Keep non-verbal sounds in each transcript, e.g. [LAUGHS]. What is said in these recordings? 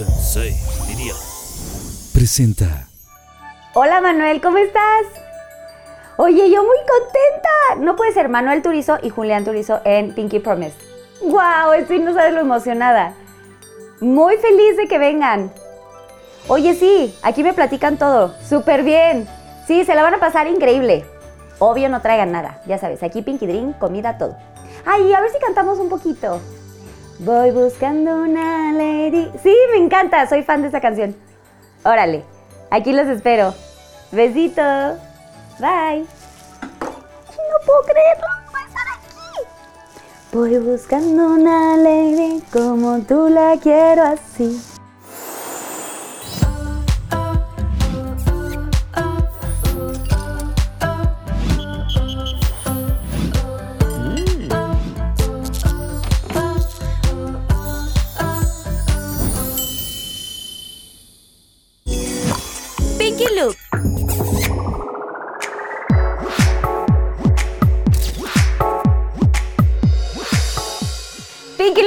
Sensei, diría. Presenta. Hola Manuel, ¿cómo estás? Oye, yo muy contenta. No puede ser Manuel Turizo y Julián Turizo en Pinky Promise. ¡Wow! Estoy no sabes lo emocionada. Muy feliz de que vengan. Oye, sí, aquí me platican todo. Súper bien. Sí, se la van a pasar increíble. Obvio no traigan nada. Ya sabes, aquí Pinky Drink, comida, todo. Ay, a ver si cantamos un poquito. Voy buscando una lady. Sí, me encanta. Soy fan de esa canción. Órale, aquí los espero. Besito. Bye. No puedo creerlo. Voy a estar aquí. Voy buscando una lady como tú la quiero así.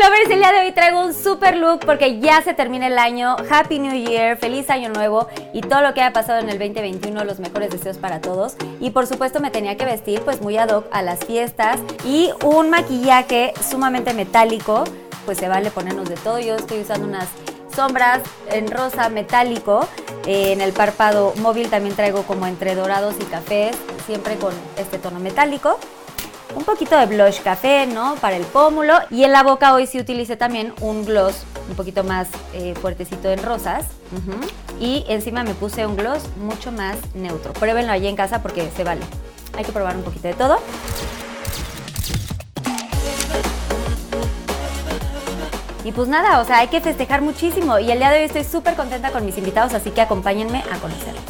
Lovers, el día de hoy traigo un super look porque ya se termina el año. Happy New Year, feliz año nuevo y todo lo que haya pasado en el 2021, los mejores deseos para todos. Y por supuesto me tenía que vestir pues muy ad hoc a las fiestas y un maquillaje sumamente metálico, pues se vale ponernos de todo. Yo estoy usando unas sombras en rosa metálico. Eh, en el párpado móvil también traigo como entre dorados y cafés, siempre con este tono metálico un poquito de blush café, ¿no? Para el pómulo. Y en la boca hoy sí utilicé también un gloss un poquito más eh, fuertecito en rosas. Y encima me puse un gloss mucho más neutro. Pruébenlo allí en casa porque se vale. Hay que probar un poquito de todo. Y pues nada, o sea, hay que festejar muchísimo. Y el día de hoy estoy súper contenta con mis invitados, así que acompáñenme a conocerlos.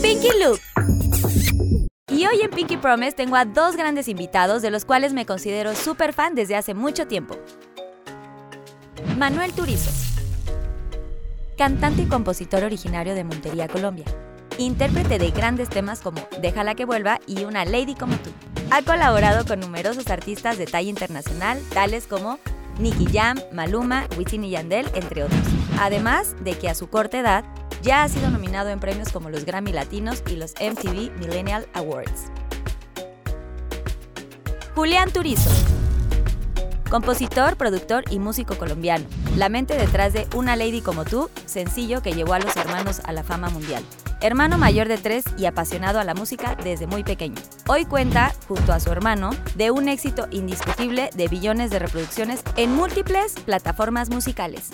Pinky Look. Y hoy en Pinky Promise tengo a dos grandes invitados de los cuales me considero súper fan desde hace mucho tiempo. Manuel Turizo, cantante y compositor originario de Montería, Colombia. Intérprete de grandes temas como Déjala que vuelva y Una Lady como tú. Ha colaborado con numerosos artistas de talla internacional, tales como Nicky Jam, Maluma, Wisin y Yandel, entre otros. Además de que a su corta edad ya ha sido nominado en premios como los Grammy Latinos y los MTV Millennial Awards. Julián Turizo. Compositor, productor y músico colombiano. La mente detrás de Una Lady como tú, sencillo que llevó a los hermanos a la fama mundial. Hermano mayor de tres y apasionado a la música desde muy pequeño. Hoy cuenta, junto a su hermano, de un éxito indiscutible de billones de reproducciones en múltiples plataformas musicales.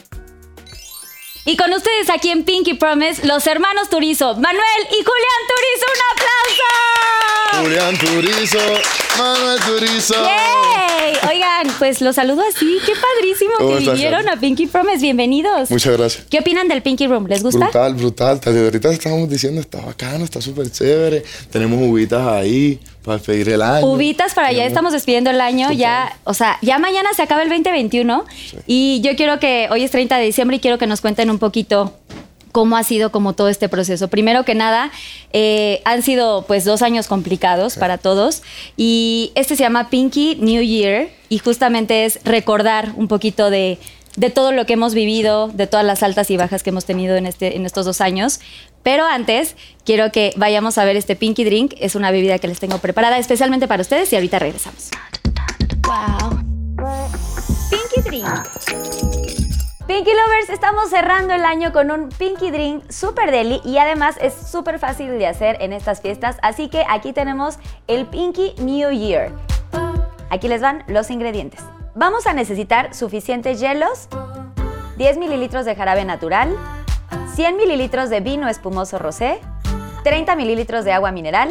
Y con ustedes aquí en Pinky Promise, los hermanos Turizo, Manuel y Julián Turizo. ¡Un aplauso! Julián Turizo, Manuel Turizo. ¡Yay! Oigan, pues los saludo así. Qué padrísimo ¿Cómo que estás, vinieron a Pinky Promise. Bienvenidos. Muchas gracias. ¿Qué opinan del Pinky Room? ¿Les gusta? Brutal, brutal. Desde ahorita estábamos diciendo, está bacano, está súper chévere. Tenemos uvitas ahí para despedir el año. Ubitas para allá, estamos despidiendo el año, Total. ya, o sea, ya mañana se acaba el 2021 y yo quiero que, hoy es 30 de diciembre y quiero que nos cuenten un poquito cómo ha sido como todo este proceso. Primero que nada, eh, han sido pues dos años complicados para todos y este se llama Pinky New Year y justamente es recordar un poquito de, de todo lo que hemos vivido, de todas las altas y bajas que hemos tenido en, este, en estos dos años. Pero antes, quiero que vayamos a ver este Pinky Drink. Es una bebida que les tengo preparada especialmente para ustedes y ahorita regresamos. Wow. Pinky Drink. Pinky Lovers, estamos cerrando el año con un Pinky Drink super deli y además es súper fácil de hacer en estas fiestas, así que aquí tenemos el Pinky New Year. Aquí les van los ingredientes. Vamos a necesitar suficientes hielos, 10 mililitros de jarabe natural, 100 mililitros de vino espumoso rosé, 30 mililitros de agua mineral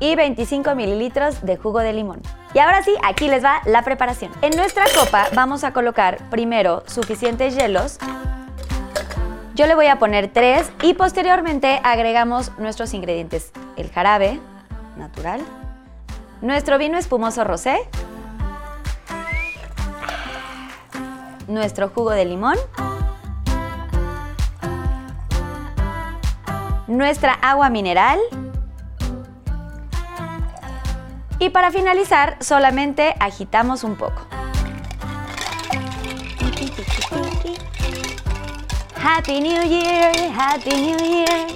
y 25 mililitros de jugo de limón. Y ahora sí, aquí les va la preparación. En nuestra copa vamos a colocar primero suficientes hielos. Yo le voy a poner tres y posteriormente agregamos nuestros ingredientes. El jarabe natural, nuestro vino espumoso rosé, nuestro jugo de limón, nuestra agua mineral y para finalizar solamente agitamos un poco. Happy New Year, Happy New Year.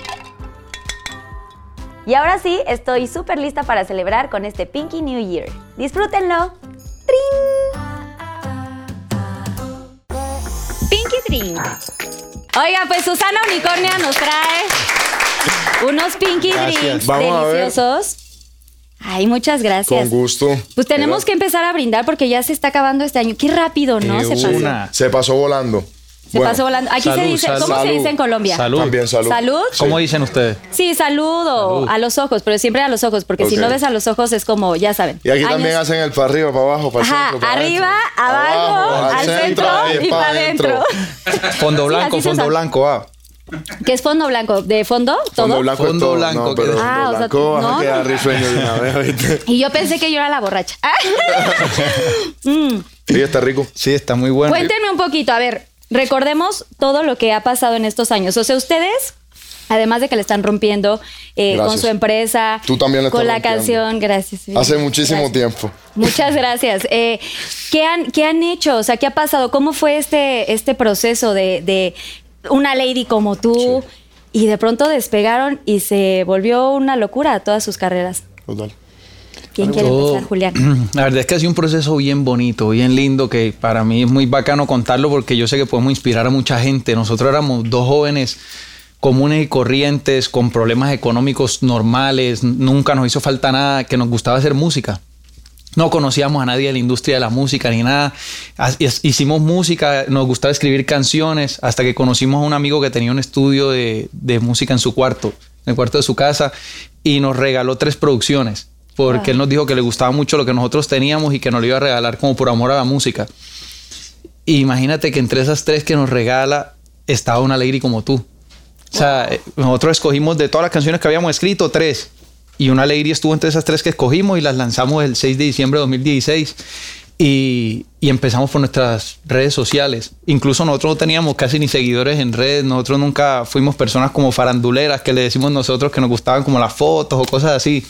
Y ahora sí, estoy súper lista para celebrar con este Pinky New Year. Disfrútenlo. ¡Trin! Pinky Drink. Oiga, pues Susana Unicornia nos trae unos Pinky Gracias. Drinks Vamos deliciosos. Ay, muchas gracias. Con gusto. Pues tenemos que empezar a brindar porque ya se está acabando este año. Qué rápido, ¿no? Se pasó. una. Se pasó volando. Se Bueno, pasó volando. Aquí se dice, salud. ¿cómo se dice en Colombia? Salud. También salud. Salud. ¿Cómo dicen ustedes? Sí, salud o Salud. a los ojos, pero siempre a los ojos, porque si no ves a los ojos es como, ya saben. Y aquí años- también hacen el para arriba, para abajo, para el Ajá, centro, para arriba, adentro. abajo, al centro y pa' para adentro. Fondo blanco, fondo blanco, ah. ¿Qué es fondo blanco? ¿De fondo? ¿Todo? Fondo blanco Fondo todo. blanco, no, pero fondo Ah, o sea, blanco no, quedar risueño de una vez, ¿viste? [LAUGHS] Y yo pensé que yo era la borracha. Ah. [LAUGHS] Sí, está rico. Sí, está muy bueno. Cuéntenme un poquito, a ver, recordemos todo lo que ha pasado en estos años. O sea, ustedes, además de que le están rompiendo eh, con su empresa, Tú también le con la rompiendo. canción, gracias. Hace muchísimo Gracias. tiempo. Muchas gracias. Eh, ¿qué, han, ¿Qué han hecho? O sea, ¿qué ha pasado? ¿Cómo fue este, este proceso de, de una lady como tú? Y de pronto despegaron y se volvió una locura todas sus carreras. Total. ¿Quién quiere Todo- empezar, Julián? [CLEARS THROAT] La verdad es que ha sido un proceso bien bonito, bien lindo, que para mí es muy bacano contarlo porque yo sé que podemos inspirar a mucha gente. Nosotros éramos dos jóvenes comunes y corrientes, con problemas económicos normales, nunca nos hizo falta nada, que nos gustaba hacer música. No conocíamos a nadie de la industria de la música ni nada. Hicimos música, nos gustaba escribir canciones, hasta que conocimos a un amigo que tenía un estudio de, de música en su cuarto, en el cuarto de su casa, y nos regaló tres producciones, porque él nos dijo que le gustaba mucho lo que nosotros teníamos y que nos lo iba a regalar como por amor a la música. Y imagínate que entre esas tres que nos regala estaba una lady como tú. O sea, eh, nosotros escogimos de todas las canciones que habíamos escrito, tres. Y una lady estuvo entre esas tres que escogimos y las lanzamos el 6 de diciembre de 2016. Y, y empezamos por nuestras redes sociales. Incluso nosotros no teníamos casi ni seguidores en redes. Nosotros nunca fuimos personas como faranduleras que le decimos nosotros que nos gustaban como las fotos o cosas así.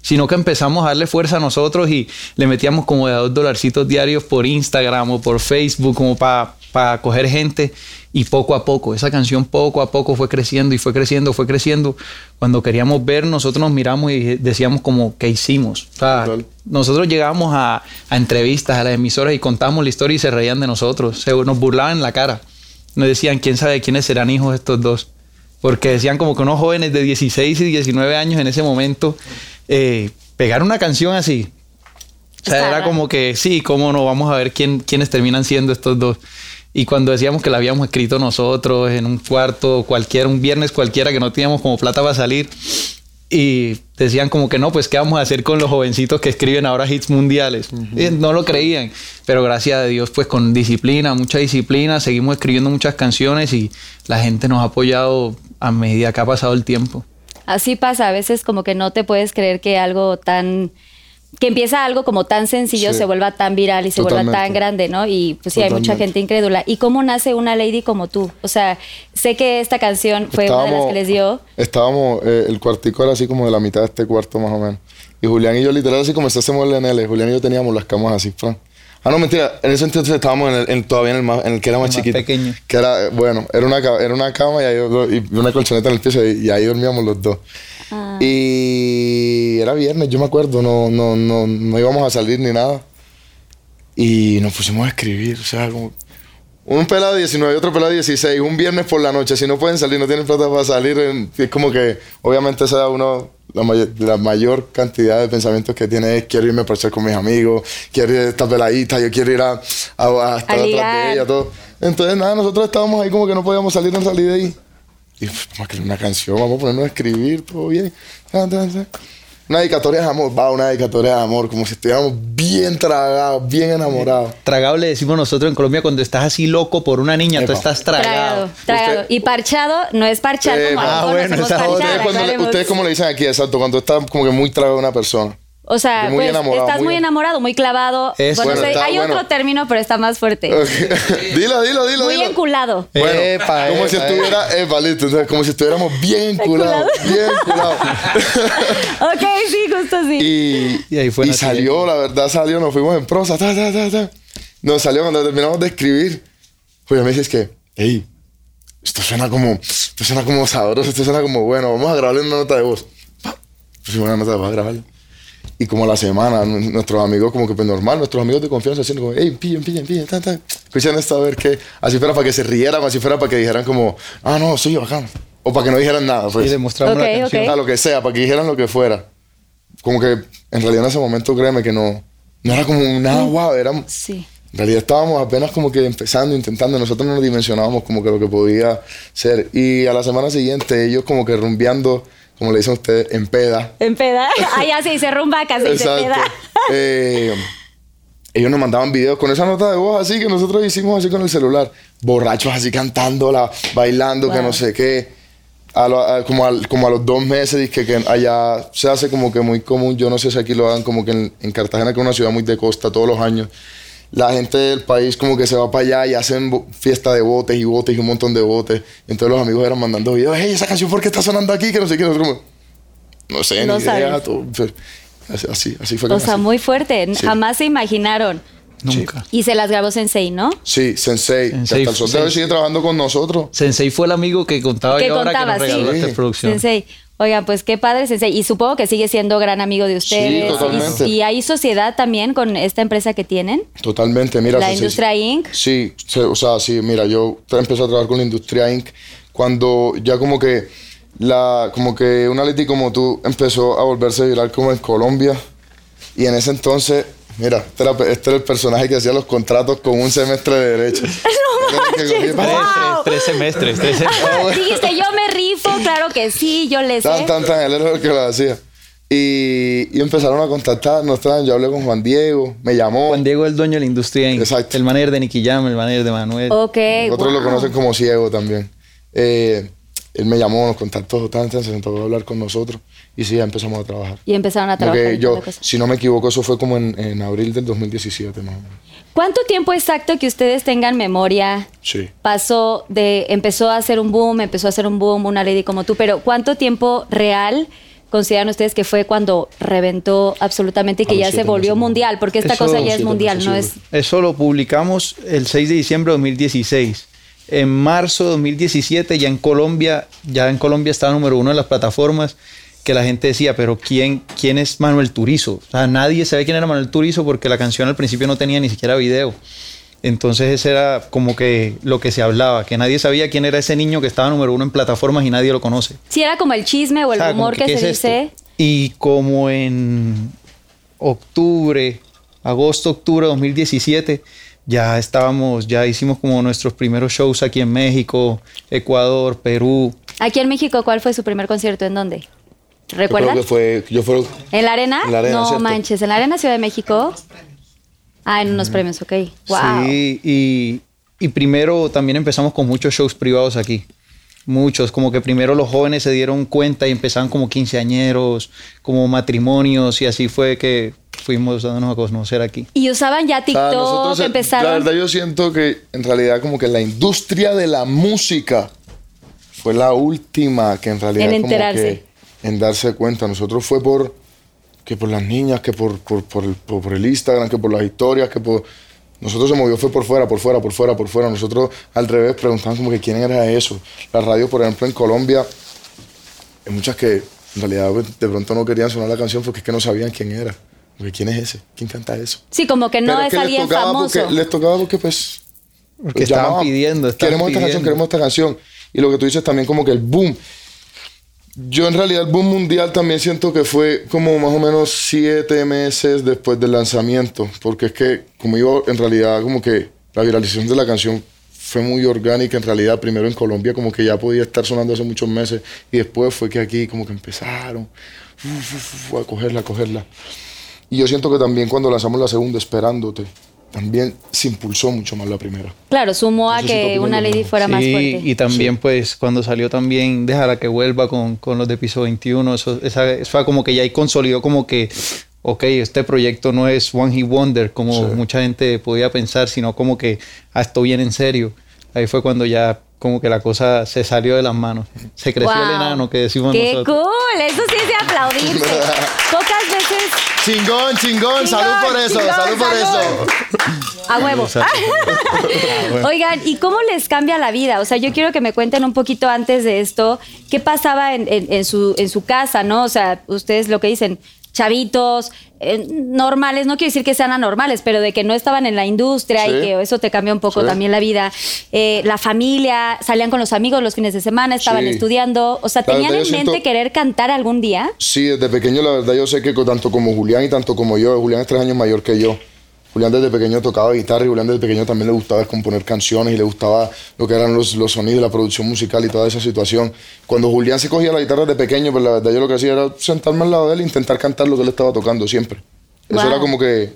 Sino que empezamos a darle fuerza a nosotros y le metíamos como de a dos dolarcitos diarios por Instagram o por Facebook como para coger gente. Y poco a poco, esa canción poco a poco fue creciendo y fue creciendo, fue creciendo. Cuando queríamos ver, nosotros nos miramos y decíamos como, ¿qué hicimos? O sea, Total. nosotros llegábamos a, a entrevistas, a las emisoras y contábamos la historia y se reían de nosotros. Se, nos burlaban en la cara. Nos decían, ¿quién sabe quiénes serán hijos estos dos? Porque decían como que unos jóvenes de 16 y 19 años en ese momento eh, pegar una canción así. O sea, Está era raro. como que sí, cómo no, vamos a ver quién, quiénes terminan siendo estos dos. Y cuando decíamos que la habíamos escrito nosotros en un cuarto cualquiera, un viernes cualquiera que no teníamos como plata para salir, y decían como que no, pues qué vamos a hacer con los jovencitos que escriben ahora hits mundiales. Y no lo creían, pero gracias a Dios, pues con disciplina, mucha disciplina, seguimos escribiendo muchas canciones y la gente nos ha apoyado a medida que ha pasado el tiempo. Así pasa, a veces como que no te puedes creer que algo tan que empieza algo como tan sencillo Sí. se vuelva tan viral y se vuelva tan grande, ¿no? Y pues sí, hay mucha gente incrédula. ¿Y cómo nace una lady como tú? O sea, sé que esta canción fue una de las que les dio. Estábamos, eh, el cuartico era así como de la mitad de este cuarto más o menos. Y Julián y yo literal así como se hacemos el NL. Julián y yo teníamos las camas así, Fran. Ah, no, mentira. En ese entonces estábamos en el, en- todavía en el, más, en el que era más El más chiquito. pequeño. Que era, bueno, era una, era una cama y, ahí, y una colchoneta en el piso y, y ahí dormíamos los dos. Ah. Y era viernes, yo me acuerdo, no, no, no, no íbamos a salir ni nada. Y nos pusimos a escribir, o sea, como... Un pelado de 19 y otro pelado de 16, un viernes por la noche, si no pueden salir, no tienen plata para salir, es como que, obviamente, esa es uno, la, mayor, la mayor cantidad de pensamientos que tiene es, quiero irme a parchar con mis amigos, quiero ir a esta peladita, yo quiero ir a, a, a estar atrás de ella, todo. Entonces, nada, nosotros estábamos ahí como que no podíamos salir, no salir de ahí. Y pues, vamos a escribir una canción, vamos a ponernos a escribir, todo bien. Una dedicatoria de amor, va, una dedicatoria de amor, como si estuviéramos bien tragados, bien enamorados. Tragado le decimos nosotros en Colombia cuando estás así loco por una niña, tú Epa. estás tragado. Tragado, tragado. Y parchado no es parchar Eh, como ah, bueno, parchar, Ustedes, cuando ustedes como le dicen aquí, exacto, cuando está como que muy tragado de una persona. O sea, Muy pues enamorado, estás muy muy en- enamorado, muy clavado. Eso. Bueno, Bueno, hay bueno. otro término, pero está más fuerte. [LAUGHS] dilo, dilo, dilo. Muy dilo. enculado. Bueno, Epa, como epa, si estuviera, epa, listo, como si estuviéramos bien enculados, bien enculados. [LAUGHS] ok, sí, justo así. y, Y ahí fue y salió, la verdad salió, nos fuimos en prosa, ta, ta, ta, ta. Nos salió cuando terminamos de escribir. Pues me dices que, hey, esto suena como, esto suena como sabroso, esto suena como bueno, vamos a grabarle una nota de voz. Pusimos una nota de voz a grabarla. Y como a la semana, nu- nuestros amigos, como que pues normal, nuestros amigos de confianza, haciendo como, hey, pillen, pillen, pillen, tan, tan. Escuchan esto a ver qué. Así fuera para que se rieran, así fuera para que dijeran como, ah, no, sí, bacán. O para que no dijeran nada, pues. Y demostramos Ok, la canción. ok. O sea, lo que sea, para que dijeran lo que fuera. Como que en realidad en ese momento, créeme que no, no era como nada guau, era, en Sí. realidad estábamos apenas como que empezando, intentando, nosotros no nos dimensionábamos como que lo que podía ser. Y a la semana siguiente ellos como que rumbeando, como le dicen ustedes, en peda. En peda. [LAUGHS] [LAUGHS] Ya se dice rumbaca, se dice peda. [LAUGHS] Eh, ellos nos mandaban videos con esa nota de voz así que nosotros hicimos así con el celular. Borrachos así cantándola, bailando, que Wow. no sé qué. A lo- a- como, al- como a los dos meses, dije que allá se hace como que muy común. Yo no sé si aquí lo hagan como que en, en Cartagena, que es una ciudad muy de costa todos los años. La gente del país como que se va para allá y hacen fiesta de botes y botes y un montón de botes. Entonces los amigos eran mandando videos. Hey, esa canción, ¿por qué está sonando aquí? Que no sé qué. Nosotros como, no sé, No ni idea. sabes. todo, así, así, así fue O sea, nací. muy fuerte. Sí. Jamás se imaginaron. Nunca. Y se las grabó Sensei, ¿no? Sí, Sensei. Sensei, hasta el sol de hoy Sensei. sigue trabajando con nosotros. Sensei fue el amigo que contaba Que yo ahora contaba, que nos regaló sí. esta producción. Sensei. Oigan, pues qué padre Sensei. Y supongo que sigue siendo gran amigo de ustedes. totalmente. y, y hay sociedad también con esta empresa que tienen. Totalmente, mira. La Sensei- Industria Inc. Sí, o sea, sí, mira, yo empecé a trabajar con la Industria Inc. cuando ya como que la como que una Leti como tú empezó a volverse viral como en Colombia y en ese entonces, mira, este era, este era el personaje que hacía los contratos con un semestre de derecho. [LAUGHS] no Tres, tres, tres semestres, tres semestres. [LAUGHS] Dijiste, yo me claro que sí, yo les sé. Tan, tan, tan, él era el que lo hacía. Y, y empezaron a contactarnos, tan, yo hablé con Juan Diego, me llamó. Juan Diego es el dueño de la industria. Inc. Exacto. El manager de Nicky Jam, el manager de Manuel. Ok, Otros lo conocen como ciego también. Eh, él me llamó, nos contactó, tan, tan, se sentó a hablar con nosotros y sí, ya empezamos a trabajar. Y empezaron a trabajar. que en toda yo, si no me equivoco, eso fue como en, en abril del 2017 más o menos. ¿Cuánto tiempo exacto que ustedes tengan memoria Sí. pasó de empezó a hacer un boom, empezó a hacer un boom una lady como tú, pero ¿cuánto tiempo real consideran ustedes que fue cuando reventó absolutamente y que A los ya se volvió meses, mundial? Porque esta Eso, cosa ya es mundial, no es Eso lo publicamos el 6 de diciembre de 2016. En marzo de 2017 ya en Colombia, ya en Colombia estaba número uno en las plataformas que la gente decía, pero ¿quién, quién es Manuel Turizo? O sea, nadie sabe quién era Manuel Turizo porque la canción al principio no tenía ni siquiera video. Entonces ese era como que lo que se hablaba, que nadie sabía quién era ese niño que estaba número uno en plataformas y nadie lo conoce. si era como el chisme o el O sea, como rumor que, ¿qué se es esto? dice. Y como en octubre, agosto, octubre de 2017, ya estábamos, ya hicimos como nuestros primeros shows aquí en México, Ecuador, Perú. Aquí en México, ¿cuál fue su primer concierto? ¿En dónde? Yo creo ¿Recuerdan? que fue, yo fue, ¿En la arena? En la arena, no ¿cierto? manches, en la arena Ciudad de México. Ah, en unos premios, ok. Wow. Sí, y, y primero también empezamos con muchos shows privados aquí. Muchos, como que primero los jóvenes se dieron cuenta y empezaban como quinceañeros, como matrimonios, y así fue que fuimos dándonos a conocer aquí. Y usaban ya O sea, TikTok, nosotros, empezaron. La verdad, yo siento que en realidad, como que la industria de la música fue la última que en realidad. En como enterarse. que en darse cuenta. Nosotros fue por. que por las niñas, que por, por, por el, por- por el Instagram, que por las historias, que por. Nosotros se movió, fue por fuera, por fuera, por fuera, por fuera. Nosotros al revés preguntaban como que quién era eso. Las radios, por ejemplo, en Colombia, hay muchas que en realidad de pronto no querían sonar la canción porque es que no sabían quién era. Porque quién es ese, quién canta eso. Sí, como que no Pero es que alguien tocaba famoso. Porque, les tocaba porque, pues. Porque pues, estaban llamaban, pidiendo, estaban Queremos esta canción, queremos esta canción. Y lo que tú dices también, como que el boom. Yo, en realidad, el boom mundial también siento que fue como más o menos siete meses después del lanzamiento. Porque es que, como digo, en realidad, como que la viralización de la canción fue muy orgánica. En realidad, primero en Colombia, como que ya podía estar sonando hace muchos meses. Y después fue que aquí, como que empezaron a cogerla, a cogerla. Y yo siento que también cuando lanzamos la segunda, Esperándote, también se impulsó mucho más la primera. Claro, sumó a que una mismo. fuera más Sí, fuerte. y también pues cuando salió también Déjala que vuelva con, con los de piso 21, eso, esa, eso fue como que ya ahí consolidó como que, ok, este proyecto no es One Hit Wonder como Sí. mucha gente podía pensar, sino como que, ah, esto viene en serio. Ahí fue cuando ya como que la cosa se salió de las manos. Se creció el Wow. enano que decimos ¡Qué nosotros. cool! Eso sí es de aplaudirse. [LAUGHS] veces Chingón, chingón. Salud por eso, chingón, salud por salud. eso. [LAUGHS] A huevo. Oigan, ¿y cómo les cambia la vida? O sea, yo quiero que me cuenten un poquito antes de esto, qué pasaba en, en- en su, en su casa, ¿no? O sea, ustedes lo que dicen, chavitos, eh, normales, no quiero decir que sean anormales, pero de que no estaban en la industria y que eso te cambia un poco Sí. también la vida. Eh, la familia, salían con los amigos los fines de semana, estaban Sí. estudiando. O sea, La ¿tenían en mente querer cantar algún día? Sí, desde pequeño la verdad yo sé que tanto como Julián y tanto como yo, Julián es tres años mayor que yo. Julián desde pequeño tocaba guitarra y Julián desde pequeño también le gustaba componer canciones y le gustaba lo que eran los, los sonidos, la producción musical y toda esa situación. Cuando Julián se cogía la guitarra de pequeño, pues la verdad yo lo que hacía era sentarme al lado de él e intentar cantar lo que él estaba tocando siempre. Eso era como que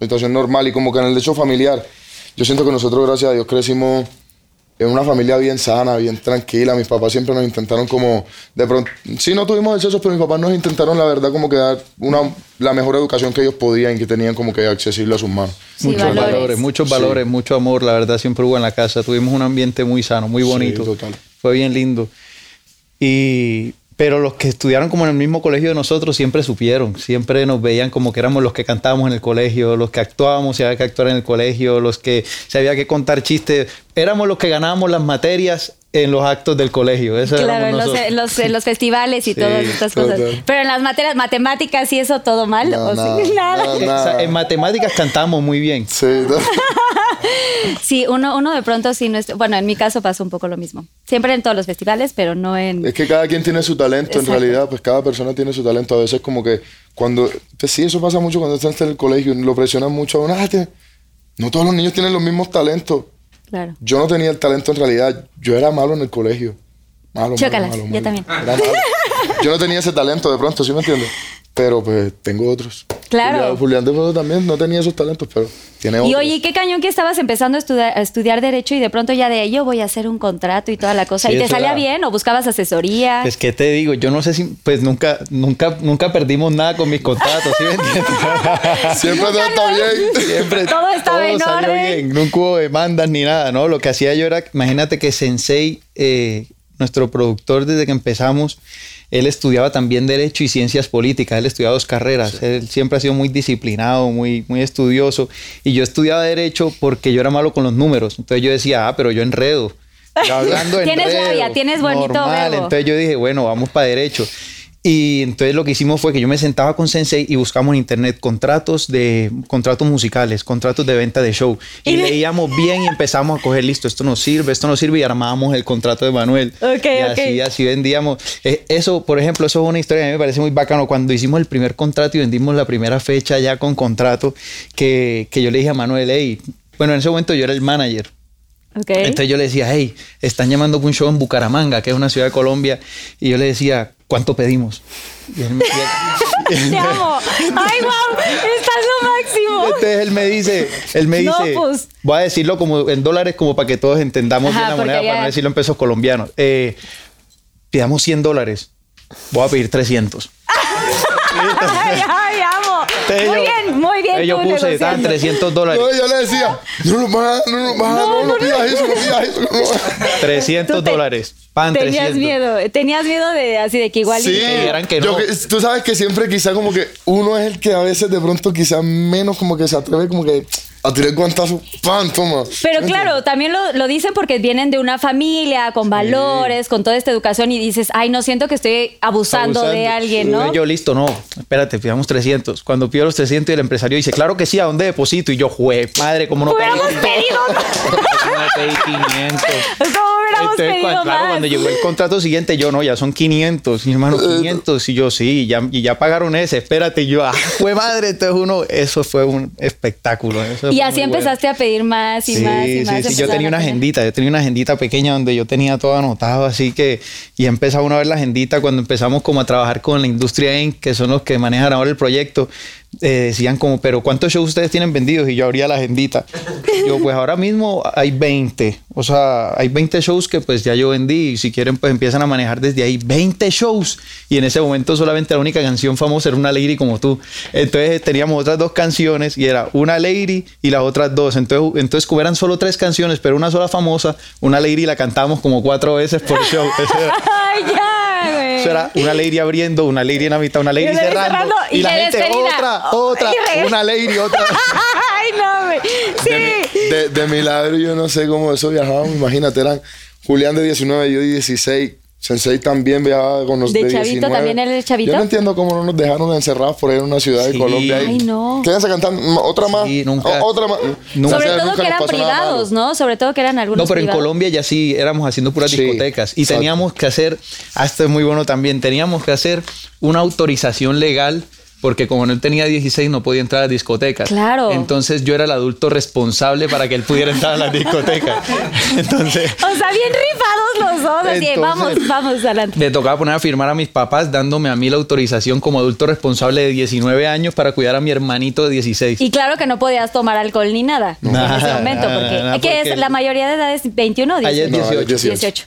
situación normal y como que en el hecho familiar. Yo siento que nosotros, gracias a Dios, crecimos en una familia bien sana, bien tranquila. Mis papás siempre nos intentaron como, de pronto, sí no tuvimos excesos, pero mis papás nos intentaron la verdad como que dar una, la mejor educación que ellos podían y que tenían como que accesible a sus manos. Sí, muchos valores. valores. muchos Sí. valores, mucho amor, la verdad siempre hubo en la casa. Tuvimos un ambiente muy sano, muy Sí, bonito. total. Fue bien lindo. Y pero los que estudiaron como en el mismo colegio de nosotros siempre supieron, siempre nos veían como que éramos los que cantábamos en el colegio, los que actuábamos si había que actuar en el colegio, los que se había que contar chistes, éramos los que ganábamos las materias en los actos del colegio. Eso Claro, en los, nosotros. en los- en los festivales y Sí, todas estas cosas. total. Pero en las materias matemáticas y eso todo mal. No, ¿o sí? [LAUGHS] nada, Nada. Nada. o sea, en matemáticas cantamos muy bien. Sí, [LAUGHS] [LAUGHS] Sí, uno, uno de pronto sí no es. Bueno, en mi caso pasó un poco lo mismo. Siempre en todos los festivales, pero no en. Es que cada quien tiene su talento, Exacto. en realidad, pues cada persona tiene su talento. A veces como que cuando, pues sí, eso pasa mucho cuando estás en el colegio, lo presionan mucho a uno. "Ah, no todos los niños tienen los mismos talentos. Claro. Yo no tenía el talento en realidad, yo era malo en el colegio. Malo, malo, Chócalas, malo, yo malo. también. Era malo. [LAUGHS] Yo no tenía ese talento de pronto, ¿sí me entiendes? Pero pues tengo otros. Claro. Julián, Julián de pronto también no tenía esos talentos, pero tiene otros. Y oye, qué cañón que estabas empezando a estudiar, a estudiar Derecho y de pronto ya de yo voy a hacer un contrato y toda la cosa. Sí, ¿Y te salía era- bien o buscabas asesoría? Pues qué te digo, yo no sé si, pues nunca, nunca, nunca perdimos nada con mis contratos, ¿sí me entiendes? [LAUGHS] Siempre todo está bien. Siempre Todo estaba en salió orden. bien, nunca hubo demandas ni nada, ¿no? Lo que hacía yo era, imagínate que Sensei, eh, nuestro productor desde que empezamos, él estudiaba también Derecho y Ciencias Políticas, él estudiaba dos carreras, él siempre ha sido muy disciplinado, muy, muy estudioso, y yo estudiaba Derecho porque yo era malo con los números, entonces yo decía, ah, pero yo enredo. Yo hablando [LAUGHS] Tienes enredo, labia, tienes bonito normal. verbo. Entonces yo dije, bueno, vamos para Derecho. Y entonces lo que hicimos fue que yo me sentaba con Sensei y buscamos en internet contratos de contratos musicales, contratos de venta de show. Y, Y- leíamos bien y empezamos a coger listo, esto nos sirve, esto nos sirve y armábamos el contrato de Manuel. Y así, así vendíamos. Eh, eso, por ejemplo, eso es una historia que a mí me parece muy bacano. Cuando hicimos el primer contrato y vendimos la primera fecha ya con contrato, que, que yo le dije a Manuel, hey, bueno, en ese momento yo era el manager. Entonces yo le decía, hey, están llamando para un show en Bucaramanga, que es una ciudad de Colombia. Y yo le decía, ¿cuánto pedimos? Y él me- y él- [LAUGHS] Te [LAUGHS] amo. Ay, wow, estás lo máximo. Entonces él me dice, él me No, dice, pues. voy a decirlo como en dólares como para que todos entendamos Ajá, bien la moneda, ya- para no decirlo en pesos colombianos. Eh, pidamos 100 dólares, voy a pedir 300. [LAUGHS] Ay, ay, amo. Entonces Muy yo- bien, muy bien. Yo puse, estaban negociando. 300 dólares. No, yo le decía, no nos baja, no nos baja, no, no, pidas eso, no pidas eso. No. 300 Tú te- dólares. Pan Tenías 300. miedo, tenías miedo de así de que igual y- Sí, dijeran que yo no. tú sabes que siempre quizá como que uno es el que a veces de pronto quizá menos como que se atreve como que a tirar guantazo, pan, toma. Pero ¿Me claro, también lo, lo dicen porque vienen de una familia con valores, con toda esta educación y dices, ay, no siento que estoy abusando, de alguien, ¿no? Yo, listo, no, espérate, pidamos 300. Cuando pido los 300 y el empresario dice, claro que sí, ¿a dónde deposito? Y yo, jue, madre, ¿cómo no Hubiéramos pedido [LAUGHS] ¿Cómo no pedí 500? [LAUGHS] ¿Cómo hubiéramos Entonces, pedido cuando, claro, cuando llegó el contrato siguiente, yo no, ya son 500. Mi hermano, 500. Y yo, sí, ya, y ya pagaron ese, espérate. Y yo, ah, [LAUGHS] fue madre. Entonces, uno, eso fue un espectáculo. eso y así bueno. empezaste a pedir más y Sí, más y sí, más. sí, Yo tenía una agendita, yo tenía una agendita pequeña donde yo tenía todo anotado, así que, y empezaba uno a ver la agendita cuando empezamos como a trabajar con la industria Inc., que son los que manejan ahora el proyecto, eh, decían como, pero ¿cuántos shows ustedes tienen vendidos? Y yo abría la agendita. Yo, pues ahora mismo hay 20, o sea, hay 20 shows que pues ya yo vendí, y si quieren pues empiezan a manejar desde ahí 20 shows, y en ese momento solamente la única canción famosa era una Lady como tú. Entonces teníamos otras dos canciones y era una Lady y las otras dos. Entonces, entonces como eran solo tres canciones, pero una sola famosa, una Lady la cantábamos como cuatro veces por show. [LAUGHS] [LAUGHS] Güey. Eso era una lady abriendo, una lady en la mitad, una lady cerrando, cerrando, y, y la de gente otra, otra, Y una lady, otra. [LAUGHS] Ay, no, güey. Sí. De, de milagro yo no sé cómo eso viajábamos. Imagínate, eran Julián de 19, yo de 16. Sensei también viajaba con los ¿De de, chavito 19. también él es chavito? Yo no entiendo cómo no nos dejaron encerrados por ahí en una ciudad Sí. de Colombia. Ay, no. Quédense cantando. Otra más. Sí, nunca- O- otra más. Nunca- O Sobre sea, todo nunca que eran privados. ¿no? Sobre todo que eran algunos No, pero en. Colombia ya sí éramos haciendo puras Sí, discotecas y exacto. teníamos que hacer, ah, esto es muy bueno también, teníamos que hacer una autorización legal porque como él tenía 16 no podía entrar a las discotecas. Claro. Entonces yo era el adulto responsable para que él pudiera entrar a las discotecas. [LAUGHS] Entonces O sea, bien rifados los dos. Así, Entonces- vamos, vamos, adelante. me tocaba poner a firmar a mis papás dándome a mí la autorización como adulto responsable de 19 años para cuidar a mi hermanito de 16. Y claro que no podías tomar alcohol ni nada en Nada, ese momento, porque, nada, ¿qué porque- es? ¿La mayoría de edad es 21 o 18? Allá es No, 18. 18.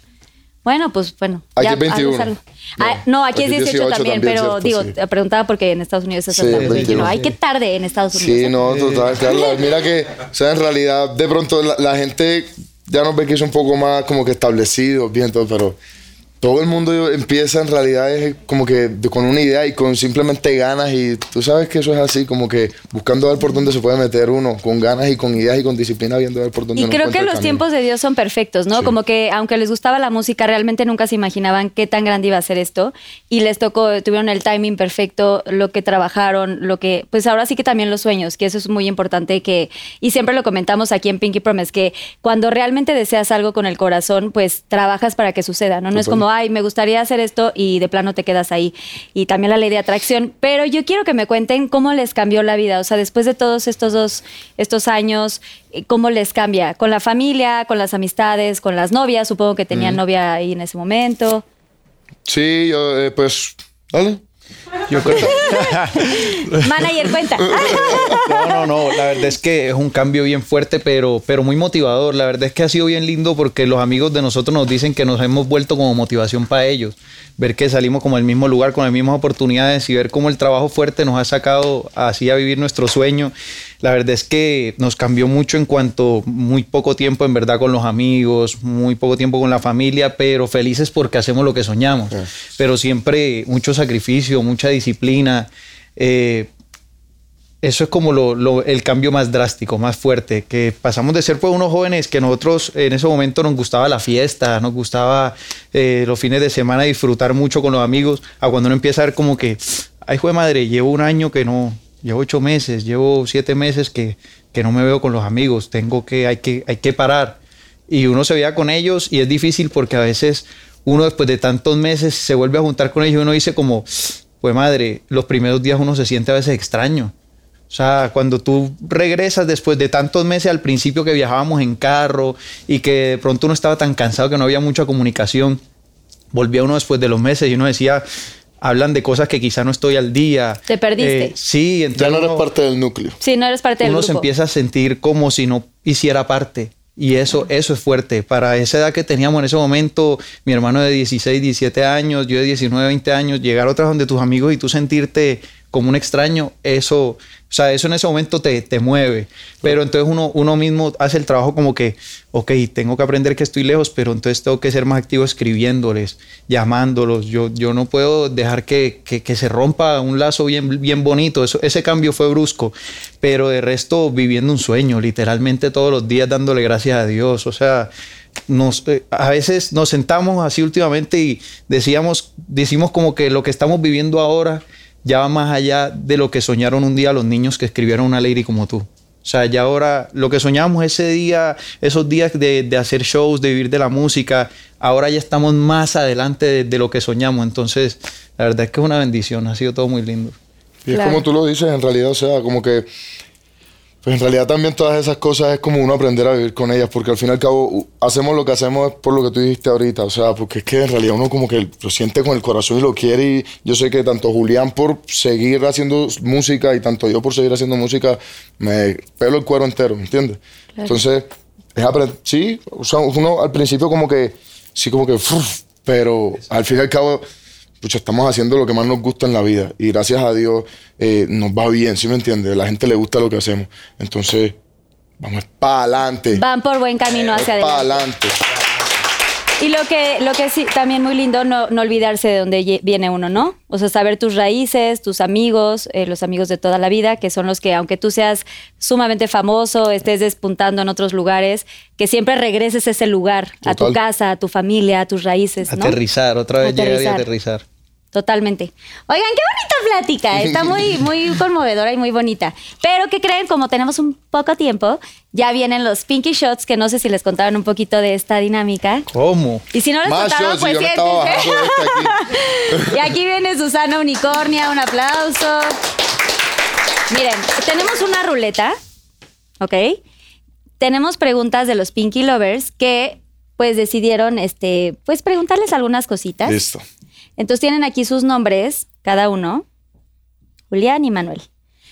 18. Bueno, pues bueno. Aquí ya es 21. a usarlo. No, Ah, no, aquí, aquí es 18, también, pero ¿cierto? digo, Sí. te preguntaba porque en Estados Unidos es Sí, hasta los 21. 21. Ay, qué tarde en Estados Unidos. Sí, no, total, Carla. Mira que, o sea, en realidad, de pronto la, la gente ya nos ve que es un poco más como que establecido, bien, todo, pero todo el mundo empieza en realidad es como que con una idea y con simplemente ganas y tú sabes que eso es así, como que buscando ver por dónde se puede meter uno, con ganas y con ideas y con disciplina, viendo ver por dónde Y uno creo que los tiempos de Dios son perfectos, ¿no? Sí. Como que aunque les gustaba la música, realmente nunca se imaginaban qué tan grande iba a ser esto. Y les tocó, tuvieron el timing perfecto, lo que trabajaron, lo que, pues ahora sí que también los sueños, que eso es muy importante que, y siempre lo comentamos aquí en Pinky Promise, que cuando realmente deseas algo con el corazón, pues trabajas para que suceda, ¿no? No es como, ay, me gustaría hacer esto y de plano te quedas ahí. Y también la ley de atracción. Pero yo quiero que me cuenten cómo les cambió la vida. O sea, después de todos estos dos, estos años, eh, ¿cómo les cambia? Con la familia, con las amistades, con las novias. Supongo que tenían novia ahí en ese momento. Sí, yo, eh, pues, dale. Yo creo [LAUGHS] Manager, cuenta. No, no, no. La verdad es que es un cambio bien fuerte, pero, pero muy motivador. La verdad es que ha sido bien lindo porque los amigos de nosotros nos dicen que nos hemos vuelto como motivación para ellos. Ver que salimos como al mismo lugar, con las mismas oportunidades y ver cómo el trabajo fuerte nos ha sacado así a vivir nuestro sueño. La verdad es que nos cambió mucho en cuanto muy poco tiempo en verdad con los amigos, muy poco tiempo con la familia, pero felices porque hacemos lo que soñamos. Pero siempre mucho sacrificio, mucha disciplina. eh, eso es como lo- lo- el cambio más drástico, más fuerte, que pasamos de ser pues unos jóvenes que nosotros en ese momento nos gustaba la fiesta, nos gustaba eh, los fines de semana disfrutar mucho con los amigos, a cuando uno empieza a ver como que, ay, jue madre, llevo un año que no, llevo ocho meses, llevo siete meses que, que no me veo con los amigos, tengo que, hay que, hay que parar. Y uno se veía con ellos y es difícil porque a veces uno después de tantos meses se vuelve a juntar con ellos y uno dice como, pues madre, los primeros días uno se siente a veces extraño. O sea, cuando tú regresas después de tantos meses al principio que viajábamos en carro y que de pronto uno estaba tan cansado que no había mucha comunicación, volvía uno después de los meses y uno decía, hablan de cosas que quizá no estoy al día. Te perdiste. Eh, sí, entonces Ya no eres uno- parte del núcleo. Sí, no eres parte del uno grupo. se empieza a sentir como si no hiciera parte. Y eso, eso es fuerte. Para esa edad que teníamos en ese momento, mi hermano de 16, 17 años, yo de 19, 20 años, llegar otra vez donde tus amigos y tú sentirte como un extraño, eso, o sea, eso en ese momento te, te mueve. Pero entonces uno, uno mismo hace el trabajo como que, ok, tengo que aprender que estoy lejos, pero entonces tengo que ser más activo escribiéndoles, llamándolos. Yo, yo no puedo dejar que, que- que se rompa un lazo bien, bien bonito. Eso, ese cambio fue brusco, pero de resto viviendo un sueño, literalmente todos los días dándole gracias a Dios. O sea, nos, eh, a veces nos sentamos así últimamente y decíamos, decimos como que lo que estamos viviendo ahora ya va más allá de lo que soñaron un día los niños que escribieron una lady como tú. O sea, ya ahora lo que soñamos ese día, esos días de, de hacer shows, de vivir de la música, ahora ya estamos más adelante de, de lo que soñamos. Entonces, la verdad es que es una bendición, ha sido todo muy lindo. Y Claro. es como tú lo dices, en realidad, o sea, como que. Pues en realidad también todas esas cosas es como uno aprender a vivir con ellas, porque al fin y al cabo hacemos lo que hacemos es por lo que tú dijiste ahorita, o sea, porque es que en realidad uno como que lo siente con el corazón y lo quiere y yo sé que tanto Julián por seguir haciendo música y tanto yo por seguir haciendo música, me pelo el cuero entero, ¿me entiendes? Entonces, es sí, o sea, uno al principio como que, sí como que, pero al fin y al cabo pucha, estamos haciendo lo que más nos gusta en la vida y gracias a Dios eh, nos va bien, ¿sí me entiendes? La gente le gusta lo que hacemos. Entonces, vamos para adelante. Van por buen camino hacia Para adelante. Y lo que, lo que sí, también muy lindo, no, no olvidarse de dónde viene uno, ¿no? O sea, saber tus raíces, tus amigos, eh, los amigos de toda la vida, que son los que, aunque tú seas sumamente famoso, estés despuntando en otros lugares, que siempre regreses a ese lugar, a tu casa, a tu familia, a tus raíces, ¿no? Aterrizar, otra vez llegar y Aterrizar. Totalmente. Oigan, qué bonita plática. [LAUGHS] Está muy, muy conmovedora y muy bonita. Pero ¿qué creen? Como tenemos un poco tiempo, ya vienen los Pinky Shots, que no sé si les contaron un poquito de esta dinámica. ¿Cómo? Y si no les Más contaron, shots, y pues de este aquí. [LAUGHS] Y aquí viene Susana Unicornia, un aplauso. Miren, tenemos una ruleta, ¿ok? Tenemos preguntas de los Pinky Lovers que pues decidieron, este, pues preguntarles algunas cositas. Listo. Entonces tienen aquí sus nombres, cada uno, Julián y Manuel.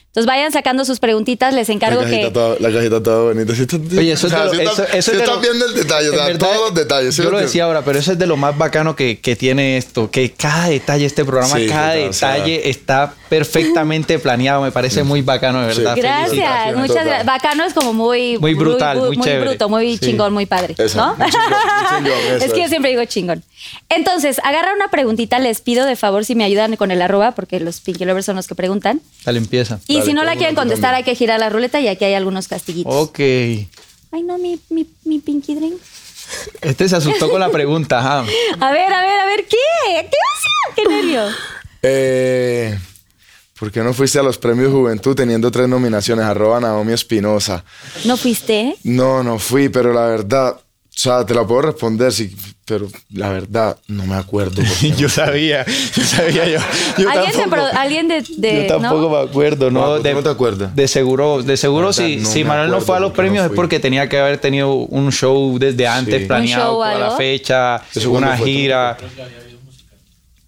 Entonces vayan sacando sus preguntitas, les encargo la cajita que... Toda, la cajita toda bonita. Sí, está- Oye, eso o es sea, de lo, eso, eso sí es de estás lo- viendo el detalle, o en sea, verdad, todos los detalles. ¿sí yo lo decía ahora, pero eso es de lo más bacano que, que tiene esto, que cada detalle, este programa, Sí, cada total, o sea- detalle está perfectamente planeado. Me parece muy bacano, de Sí. verdad. Gracias, muchas gracias. Bacano es como muy... Muy brutal, muy muy, chévere. bruto, muy Sí. chingón, muy padre, Eso, ¿no? muy chingón, muy [LAUGHS] chingón, eso es que yo siempre digo chingón. Entonces, agarra una preguntita, les pido de favor si me ayudan con el arroba, porque los Pinky Lovers son los que preguntan. Dale, empieza. Y Dale, si no la quieren contestar, hay que girar la ruleta y aquí hay algunos castiguitos. Ok. Ay, no, mi, mi, mi Pinky Drink. Este se asustó con la pregunta, ajá. [LAUGHS] A ver, a ver, a ver, ¿qué? ¿Qué emoción? ¡Qué nervio! Eh, ¿Por qué no fuiste a los premios Juventud teniendo tres nominaciones? Arroba Naomi Espinosa. ¿No fuiste? No, no fui, pero la verdad, o sea, te la puedo responder, sí, pero la verdad no me acuerdo. qué [LAUGHS] no. yo sabía, yo sabía yo. yo ¿Alguien, de, tampoco. pro- alguien de, de- Yo tampoco ¿no? me acuerdo, ¿no? Ah, ¿por qué no te acuerdas? De seguro, de seguro verdad, si, no si Manuel no fue a los premios es porque tenía que haber tenido un show desde antes Sí. planeado ¿Un show o para la fecha, ¿Eso una fue?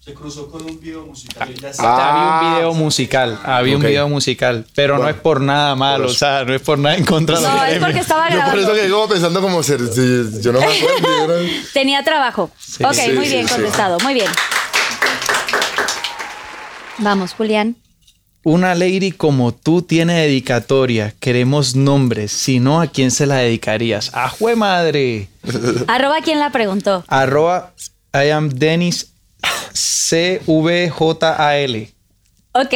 Se cruzó con un video musical. ya había un video musical, había Ah. Ok. un video musical, pero no es por nada malo, por o sea, no es por nada en contra de No, es porque estaba Yo por eso que como pensando como ser, si- yo no me acuerdo. era- [LAUGHS] Tenía trabajo. ok, Sí, muy sí, bien sí. contestado, muy bien. Vamos, Julián. Una lady como tú tiene dedicatoria, queremos nombres, si no, ¿a quién se la dedicarías? ¡Ajue madre! Arroba, ¿quién la preguntó? Arroba I am Dennis CVJAL. Ok.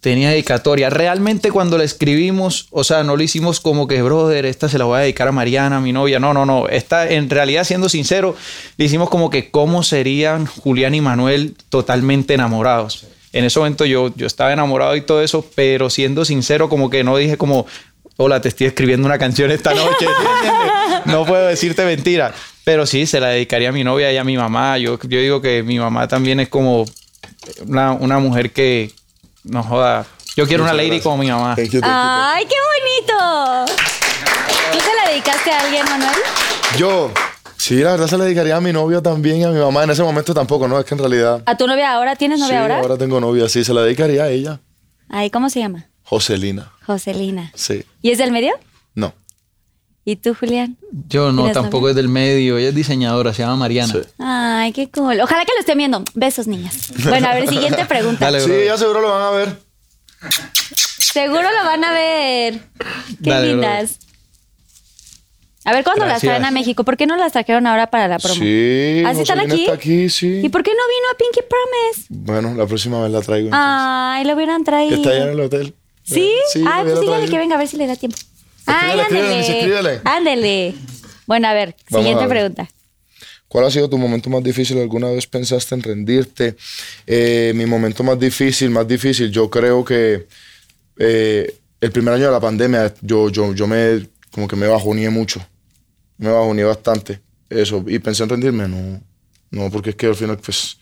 Tenía dedicatoria. Realmente cuando la escribimos, o sea, no lo hicimos como que, brother, esta se la voy a dedicar a Mariana, mi novia. No, no, no. Esta, en realidad, siendo sincero, le hicimos como que cómo serían Julián y Manuel totalmente enamorados. En ese momento yo, yo estaba enamorado y todo eso, pero siendo sincero, como que no dije como, hola, te estoy escribiendo una canción esta noche. [LAUGHS] [LAUGHS] no puedo decirte mentira. Pero sí, se la dedicaría a mi novia y a mi mamá. Yo, yo digo que mi mamá también es como una, una mujer que no joda. Yo quiero una lady gracias. como mi mamá. Thank you, thank you, ¡Ay, qué bonito! ¿Tú se la dedicaste a alguien, Manuel? Yo, sí, la verdad se la dedicaría a mi novio también y a mi mamá. En ese momento tampoco, ¿no? Es que en realidad... ¿A tu novia ahora? ¿Tienes novia sí, ahora? ahora tengo novia, sí, se la dedicaría a ella. Ay, ¿cómo se llama? Joselina, Joselina. sí. ¿Y es del medio? ¿Y tú, Julián? Yo no, ¿Tienes tampoco novia? es del medio. Ella es diseñadora, se llama Mariana. Sí. Ay, qué cool. Ojalá que lo estén viendo. Besos, niñas. Bueno, a ver, siguiente pregunta. Dale, Sí, ya seguro lo van a ver. Seguro lo van a ver. Qué Dale, lindas. A ver, ¿cuándo las traen a México? ¿Por qué no las trajeron ahora para la promo? Sí, ¿Ah, sí están aquí? está aquí, sí. ¿Y por qué no vino a Pinky Promise? Bueno, la próxima vez la traigo. entonces. Ay, lo hubieran traído. Está allá en el hotel. ¿Sí? Sí, Ay, lo pues dígale que venga a ver si le da tiempo. Ay, ándele. Bueno, a ver, Vamos siguiente a ver. pregunta. ¿Cuál ha sido tu momento más difícil? ¿Alguna vez pensaste en rendirte? Eh, mi momento más difícil, más difícil, yo creo que eh, el primer año de la pandemia, yo, yo, yo me, como que me bajoneé mucho. Me bajoneé bastante. Eso. Y pensé en rendirme, no. No, porque es que al final, pues,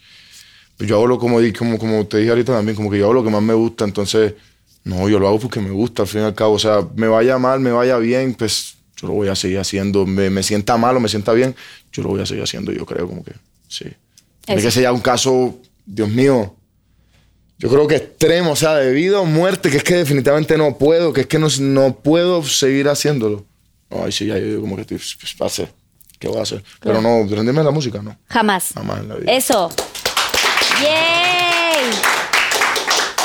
yo hago lo como, como, como te dije ahorita también, como que yo hago lo que más me gusta, entonces, no, yo lo hago porque me gusta, al fin y al cabo. O sea, me vaya mal, me vaya bien, pues yo lo voy a seguir haciendo. Me, me sienta mal o me sienta bien, yo lo voy a seguir haciendo, yo creo, como que, sí. Tiene que ser ya un caso, Dios mío, yo creo que extremo, o sea, de vida o muerte, que es que definitivamente no puedo, que es que no, no puedo seguir haciéndolo. No, ahí sí, ya yo como que, pues, pues, va a ser, ¿qué voy a hacer? Pero no, rendirme en la música, no. Jamás. Jamás en la vida. Eso. ¡Yay!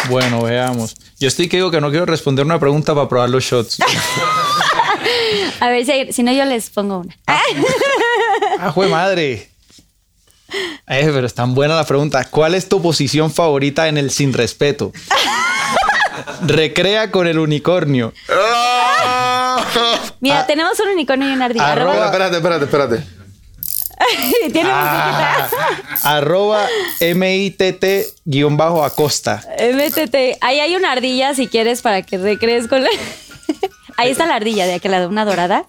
Bueno, veamos. Yo estoy que digo que no quiero responder una pregunta para probar los shots. [LAUGHS] A ver, si, si no, yo les pongo una. Ah, jue madre. Eh, pero están buenas las preguntas. ¿Cuál es tu posición favorita en el sin respeto? Recrea con el unicornio. Mira, Ah. tenemos un unicornio y una ardilla. Arroba- Espérate, espérate, espérate. [LAUGHS] Tiene Ah, musiquita. arroba MITT guion bajo Acosta. Eh, Métete. Ahí hay una ardilla si quieres para que recrees con la... [LAUGHS] Ahí está la ardilla de aquel lado, una dorada.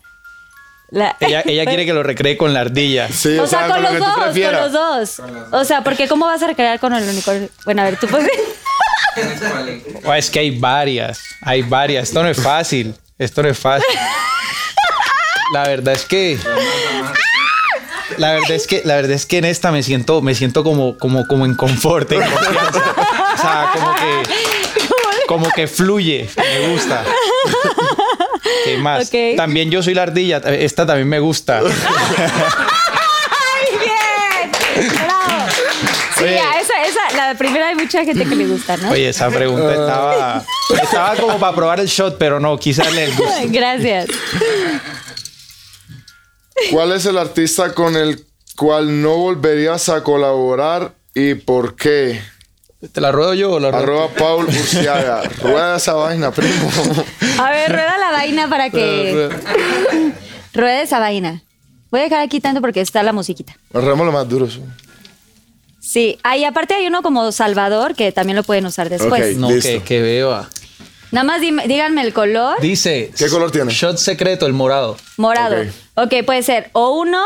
La- Ella, ella quiere que lo recree con la ardilla. Sí, O sea, con lo los que tú dos, con los dos. O sea, porque ¿cómo vas a recrear con el unicornio? Bueno, a ver, tú puedes... [LAUGHS] Oh, es que hay varias, hay varias. Esto no es fácil. Esto no es fácil. La verdad es que. La verdad es que, la verdad es que en esta me siento, me siento como, como, como en confort, en confianza. O sea, como que, como que fluye. Me gusta. ¿Qué más? También yo soy la ardilla. Esta también me gusta. ¡Ay, bien! ¡Bravo! Sí, Oye. a esa, esa, la primera hay mucha gente que le gusta, ¿no? Oye, esa pregunta estaba, estaba como para probar el shot, pero no, quise darle el gusto. Gracias. ¿Cuál es el artista con el cual no volverías a colaborar y por qué? ¿Te la ruedo yo o la ruedo? Arroba Paul Urciaga. Rueda esa vaina, primo. A ver, rueda la vaina para que... Rueda esa vaina. Voy a dejar aquí tanto porque está la musiquita. Arremos lo más duro. sí. Sí, ahí aparte hay uno como Salvador que también lo pueden usar después. No, Listo. que, que veo. Nada más dime- díganme el color. Dice. ¿Qué color tiene? Shot secreto, el morado. Morado. Ok. Ok, puede ser o uno,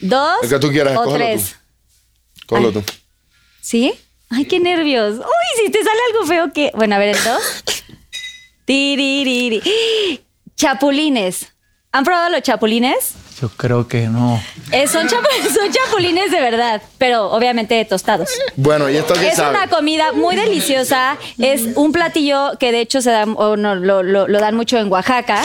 dos El que tú quieras, o tres. Cógelo Ay. tú. ¿Sí? Ay, qué nervios. Uy, si te sale algo feo que... Bueno, a ver, el dos. [LAUGHS] Tiririri. Chapulines. ¿Han probado los chapulines? Yo creo que no. Eh, son, chapu- [LAUGHS] son chapulines de verdad, pero obviamente tostados. Bueno, ¿y esto qué Es sabe? una comida muy deliciosa. Es un platillo que de hecho se da, o no, lo, lo- lo dan mucho en Oaxaca.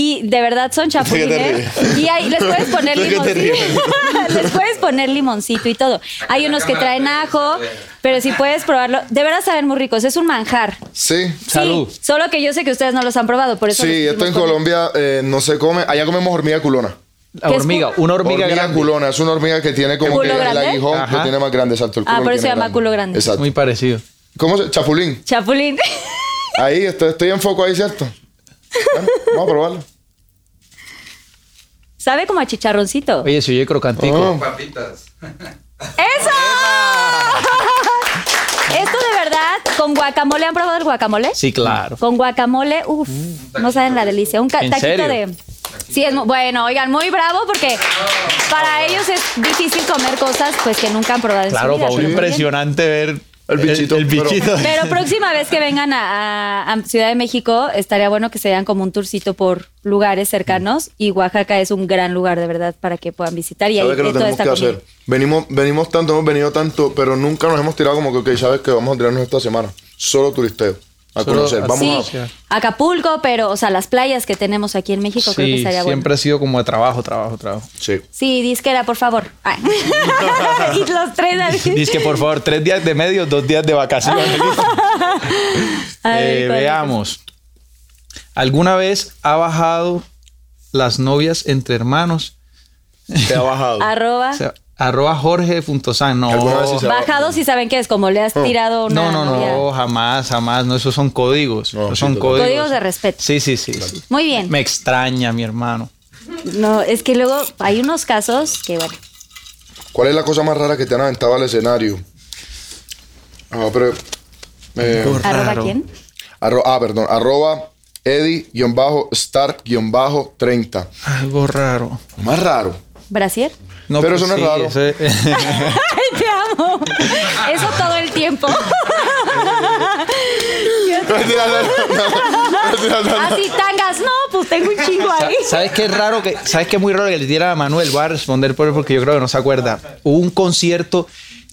Y de verdad son chapulines. Y ahí les puedes [LAUGHS] poner ¿De qué te limoncito. [LAUGHS] les puedes poner limoncito y todo. Hay unos que traen ajo, pero si puedes probarlo, de verdad saben muy ricos. Es un manjar. Sí. Salud. Solo que yo sé que ustedes no los han probado, por eso. Sí, esto en. Colombia eh, no se come. Allá comemos hormiga culona. La ¿Qué es hormiga, una hormiga, grande. culona. Es una hormiga que tiene como ¿Culo que el grande? aguijón Ajá. lo tiene más grande, exacto. El Ah, culo por lo eso se llama culo grande. Exacto. Muy parecido. ¿Cómo se? Chapulín. Chapulín. Ahí, estoy, estoy en foco ahí, ¿cierto? Bueno, vamos a probarlo. Sabe como a chicharroncito. Oye, se oye crocantico. Oh. Papitas. [LAUGHS] ¡Eso! Esto de verdad, con guacamole, ¿han probado el guacamole? Sí, claro. Con guacamole, uff, no saben la delicia. Un ca- ¿En taquito serio? de. Sí, es bueno, oigan, muy bravo porque para ellos es difícil comer cosas pues que nunca han probado en Claro, su vida. Paul, muy bien. impresionante ver El bichito, El, pero- bichito. Pero [LAUGHS] próxima vez que vengan a, a- a Ciudad de México, estaría bueno que se den como un tourcito por lugares cercanos. Y Oaxaca es un gran lugar, de verdad, para que puedan visitar. Y ahí ¿Sabes que toda esta que hacer? Venimos, venimos tanto, hemos venido tanto, pero nunca nos hemos tirado como que, ok, sabes que vamos a tirarnos esta semana. Solo turisteo. A Solo- conocer. Vamos Sí, a. Acapulco, pero, o sea, las playas que tenemos aquí en México, creo que Sí, estaría siempre bueno. ha sido como de trabajo, trabajo, trabajo. Sí. Sí, disquera, por favor. Ay. [LAUGHS] [LAUGHS] y los tres así. Dice que por favor, tres días de medio, dos días de vacaciones. [LAUGHS] Ver, Eh, veamos. ¿Alguna vez ha bajado las novias entre hermanos? Te ha bajado. Arroba. O sea, arroba jorge.san. No, ¿Alguna vez sí Bajado si saben qué es, como le has tirado una no, no, novia. no, jamás, jamás. No, esos son códigos. No, esos son códigos. Códigos de respeto. Sí, sí, sí. sí. Muy bien. Me extraña, mi hermano. No, es que luego hay unos casos que, bueno, ¿Cuál es la cosa más rara que te han aventado al escenario? Ah, pero. eh, arroba Raro. quién. arro- ah, perdón. Arroba Eddie-Stark-30. Algo raro. Más raro. ¿Brasier? No, Pero pues eso no es sí, raro. ese- [LAUGHS] ¡Ay, te amo! Eso todo el tiempo. [LAUGHS] Así tangas, no, pues tengo un chingo ahí. ¿Sabes qué es raro? Que, ¿Sabes qué es muy raro que le diera a Manuel? Voy a responder por él porque yo creo que no se acuerda. Hubo un concierto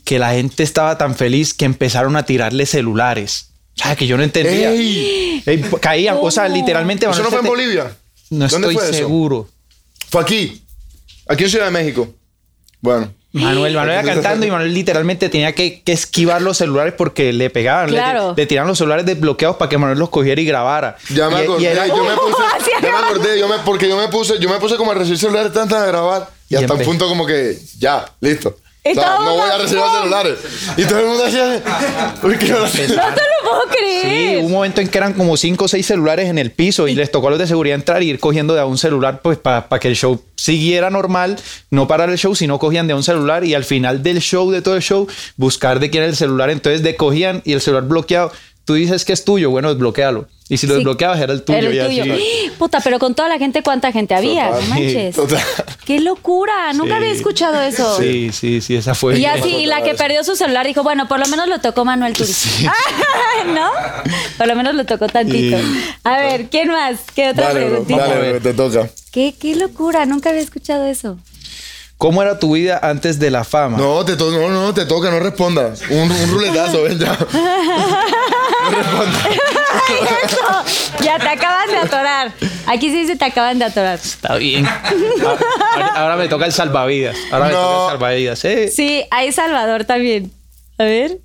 que la gente estaba tan feliz que empezaron a tirarle celulares. O sea, que yo no entendía. ¡Ey! Ey, caían, o sea, ¿Cómo? literalmente. ¿Eso no fue en Manuel, Bolivia? No ¿Dónde estoy fue eso? seguro. Fue aquí. Aquí en Ciudad de México. Bueno. Manuel, Manuel iba cantando y Manuel literalmente tenía que, que esquivar los celulares porque le pegaban. le- Claro. Le, tiraban los celulares desbloqueados para que Manuel los cogiera y grabara. Ya me Y- y acordé, era- yo me puse, [LAUGHS] ya me acordé, yo me, porque yo me puse, yo me puse como a recibir celulares tantas a grabar Y hasta un punto como que, ya, listo. O sea, no voy a recibir celulares. Y todo el mundo decía, uy, qué hora es?". No te lo puedo Sí, creer. hubo un momento en que eran como cinco o seis celulares en el piso y les tocó a los de seguridad entrar y ir cogiendo de a un celular pues para que el show siguiera normal, no parar el show, sino cogían de a un celular y al final del show, de todo el show, buscar de quién era el celular. Entonces de cogían y el celular bloqueado. Tú dices que es tuyo, bueno, desbloquealo. Y si lo Sí. desbloqueabas era el tuyo. Era el y tuyo. así. [GASPS] Puta, pero con toda la gente, ¿cuánta gente había? No manches. Total. ¡Qué locura! Nunca Sí. había escuchado eso. Sí, sí, sí, esa fue. Y así, y la que perdió su celular dijo, bueno, por lo menos lo tocó Manuel Turizo. [LAUGHS] ¿No? Por lo menos lo tocó tantito. A ver, ¿quién más? ¿Qué otra Dale, preguntita? Dale, bro, te toca. ¿Qué, qué locura, nunca había escuchado eso. ¿Cómo era tu vida antes de la fama? No, te to- no, no, te toca, no responda. Un, un ruletazo, ven ya. No responda. Eso, ya te acaban de atorar. Aquí sí dice te acaban de atorar. Está bien. Ahora, ahora me toca el salvavidas. Ahora me No. toca el salvavidas. ¿eh? Sí, hay Salvador también. A ver.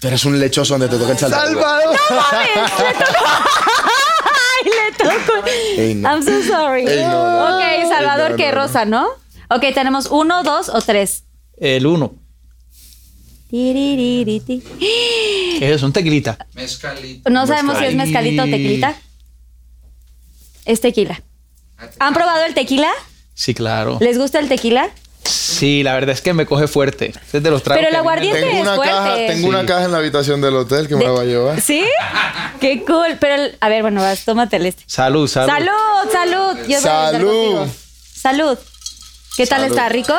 Tú eres un lechoso donde te toca el salvador. ¡Salvador! Ay, le tocó. Ey, no. I'm so sorry. Ey, no, no. Ok, Salvador, Ey, que rosa, ¿no? Ok, tenemos uno, dos o tres. El uno. Tiriririti. ¿Qué es? Un tequilita. No sabemos si es mezcalito o tequilita. Es tequila. ¿Han probado el tequila? Sí, claro. ¿Les gusta el tequila? Sí, la verdad es que me coge fuerte. Es de los tragos Pero el aguardiente- Tengo es una, fuerte. caja, tengo una caja en la habitación del hotel que me De- la va a llevar. ¿Sí? Qué cool. Pero, el- a ver, bueno, vas, tómate el este. Salud, salud. Salud, salud. Yo Salud. Salud. ¿Qué tal Salud. está? ¿Rico?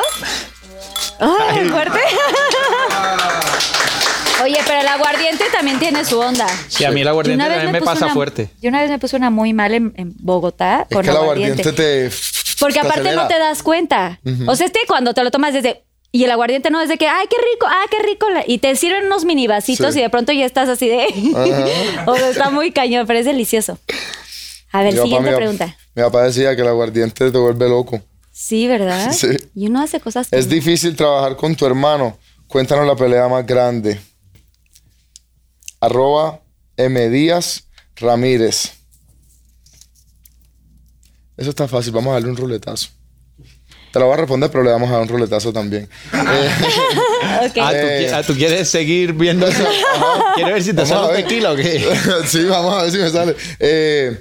Ay, fuerte. [LAUGHS] Oye, pero el aguardiente también tiene su onda. Sí, a mí el aguardiente también me pasa una- fuerte. Yo una vez me puse una muy mal en, en Bogotá Es con que el aguardiente. aguardiente te. Porque te aparte no te das cuenta. O sea, este cuando te lo tomas desde... Y el aguardiente no es de que, ay, qué rico, ah, qué rico. Y te sirven unos mini vasitos Sí. y de pronto ya estás así de... [LAUGHS] o sea, está muy cañón, pero es delicioso. A ver, Mi siguiente pregunta. Mi papá decía que el aguardiente te vuelve loco. Sí, ¿verdad? [LAUGHS] Sí. Y uno hace cosas... Es difícil trabajar con tu hermano. Cuéntanos la pelea más grande. Arroba M. Díaz Ramírez. Eso está fácil. Vamos a darle un ruletazo. Te lo voy a responder, pero le vamos a dar un ruletazo también. [LAUGHS] Eh. Ah, ¿tú, Eh. ah, ¿tú quieres seguir viendo eso? [LAUGHS] ¿Quieres ver si te Vamos sale un tequila o qué? [LAUGHS] sí, vamos a ver si me sale. Eh,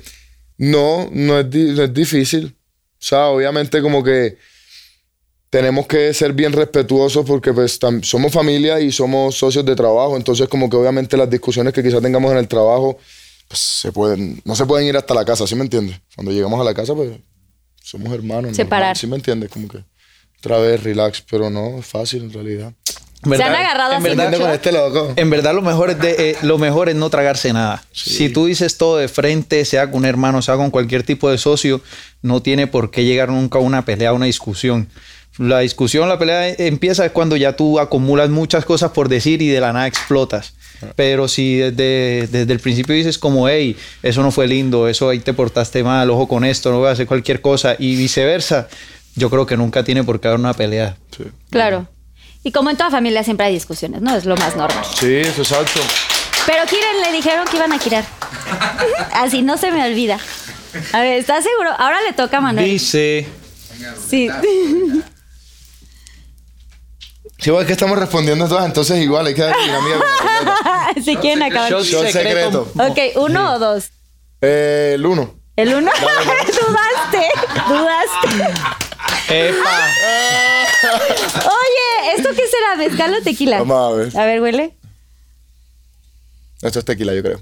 no, no es, no es difícil. O sea, obviamente como que tenemos que ser bien respetuosos porque pues somos familia y somos socios de trabajo. Entonces como que obviamente las discusiones que quizás tengamos en el trabajo pues se pueden, no se pueden ir hasta la casa, ¿sí me entiendes? Cuando llegamos a la casa pues somos hermanos. normal, Separar. ¿Sí me entiendes? Como que otra vez relax, pero no, es fácil en realidad. En Se han agarrado en así verdad, ¿Entiendes con este loco? En verdad lo mejor es, de, eh, lo mejor es no tragarse nada. Si tú dices todo de frente, sea con un hermano, sea con cualquier tipo de socio, no tiene por qué llegar nunca a una pelea, a una discusión. La discusión, la pelea eh, empieza cuando ya tú acumulas muchas cosas por decir y de la nada explotas. Pero si desde, desde el principio dices como, hey, eso no fue lindo, eso ahí te portaste mal, ojo con esto, no voy a hacer cualquier cosa y viceversa, yo creo que nunca tiene por qué haber una pelea. Claro. Y como en toda familia siempre hay discusiones, ¿no? Es lo más normal. Sí, eso es exacto. Pero Kiren le dijeron que iban a girar. [LAUGHS] Así no se me olvida. A ver, ¿estás seguro? Ahora le toca a Manuel. Dice... Sí. [LAUGHS] Sí, es que estamos respondiendo todas, entonces igual hay que dar ruleta. [LAUGHS] Si quieren acabar. Shot Shot secreto. Ok, ¿uno o dos? Eh, el uno. ¿El uno? [LAUGHS] dudaste, dudaste. ¡Epa! Oye, ¿esto qué será? ¿Mezcal o tequila? Vamos a ver. A ver, huele. Esto es tequila, yo creo.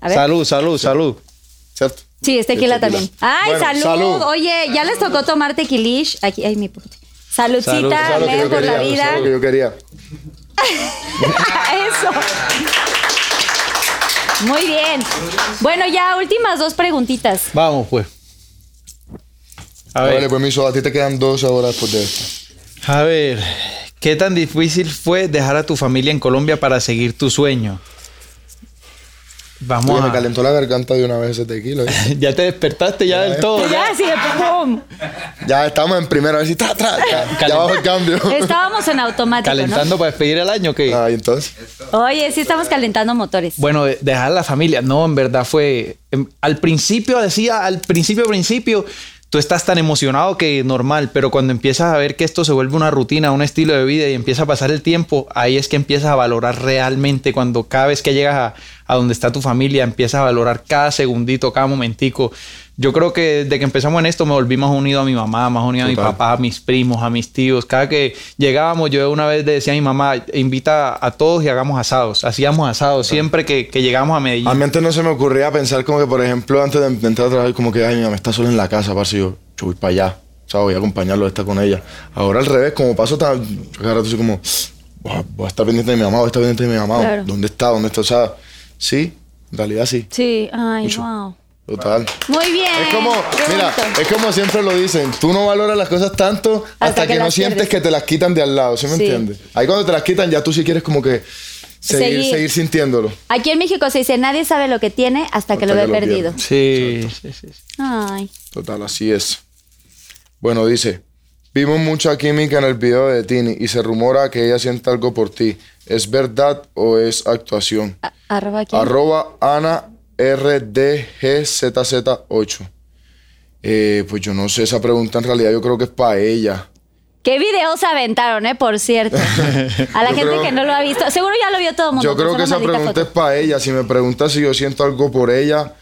A ver. Salud, salud, salud. ¿Cierto? Sí, es tequila Es tequila. también. ¡Ay, Bueno, salud! salud. Oye, ya les tocó tomar tequilish. Aquí, ay, mi puta. Saludcita, Salud. Por la quería. Vida. es lo que yo quería. [LAUGHS] Eso. Muy bien. Bueno, ya últimas dos preguntitas. Vamos, pues. A ver, Vale, permiso, a ti te quedan dos horas después de esto. a ver, ¿qué tan difícil fue dejar a tu familia en Colombia para seguir tu sueño? Vamos Oye, me calentó la garganta de una vez ese tequila. ¿eh? [LAUGHS] Ya te despertaste ya del todo. Ya, sí, pum. ya estamos en primera, a ver si tra, tra, ya, ya bajo el cambio. Estábamos en automático, Calentando para despedir el año, ¿qué? Ah, y entonces. Oye, sí estamos calentando motores. Bueno, de- dejar la familia, no, en verdad fue. em, al principio decía, al principio, principio, tú estás tan emocionado que normal, pero cuando empiezas a ver que esto se vuelve una rutina, un estilo de vida y empieza a pasar el tiempo, ahí es que empiezas a valorar realmente cuando cada vez que llegas a, a donde está tu familia, empiezas a valorar cada segundito, cada momentico. Yo creo que desde que empezamos en esto me volví más unido a mi mamá, más unido a mi papá, a mis primos, a mis tíos. Cada que llegábamos, yo una vez le decía a mi mamá, invita a todos y hagamos asados. Hacíamos asados siempre que, que llegábamos a Medellín. A mí antes no se me ocurría pensar como que, por ejemplo, antes de entrar a trabajar, como que, ay, mi mamá está sola en la casa, parce, yo, yo voy para allá. O sea, voy a acompañarlo, está con ella. Ahora al revés, como paso tan... yo Cada rato soy como, "Voy a- voy a estar pendiente de mi mamá, voy a estar pendiente de mi mamá. Claro. ¿Dónde está? ¿Dónde está? O sea, sí, en realidad sí. Sí, ay, Mucho. wow. Total. Muy bien. Es como, mira, es como siempre lo dicen, tú no valoras las cosas tanto hasta, que que, no sientes pierdes. que te las quitan de al lado, ¿sí me Sí. entiendes? Ahí cuando te las quitan ya tú sí quieres como que seguir, Seguir. seguir sintiéndolo. Aquí en México se dice, nadie sabe lo que tiene hasta que lo ve perdido. Sí, sí, sí. sí. Ay. Total, así es. Bueno, dice, vimos mucha química en el video de Tini y se rumora que ella siente algo por ti. ¿Es verdad o es actuación? A- Arroba. Arroba Ana RDGZZ8. Eh, pues yo no sé, esa pregunta en realidad yo creo que es para ella. ¿Qué videos aventaron, eh? Por cierto. A la Yo gente creo- que no lo ha visto. Seguro ya lo vio todo el mundo. Yo creo que esa pregunta es para ella. Si me pregunta si yo siento algo por ella,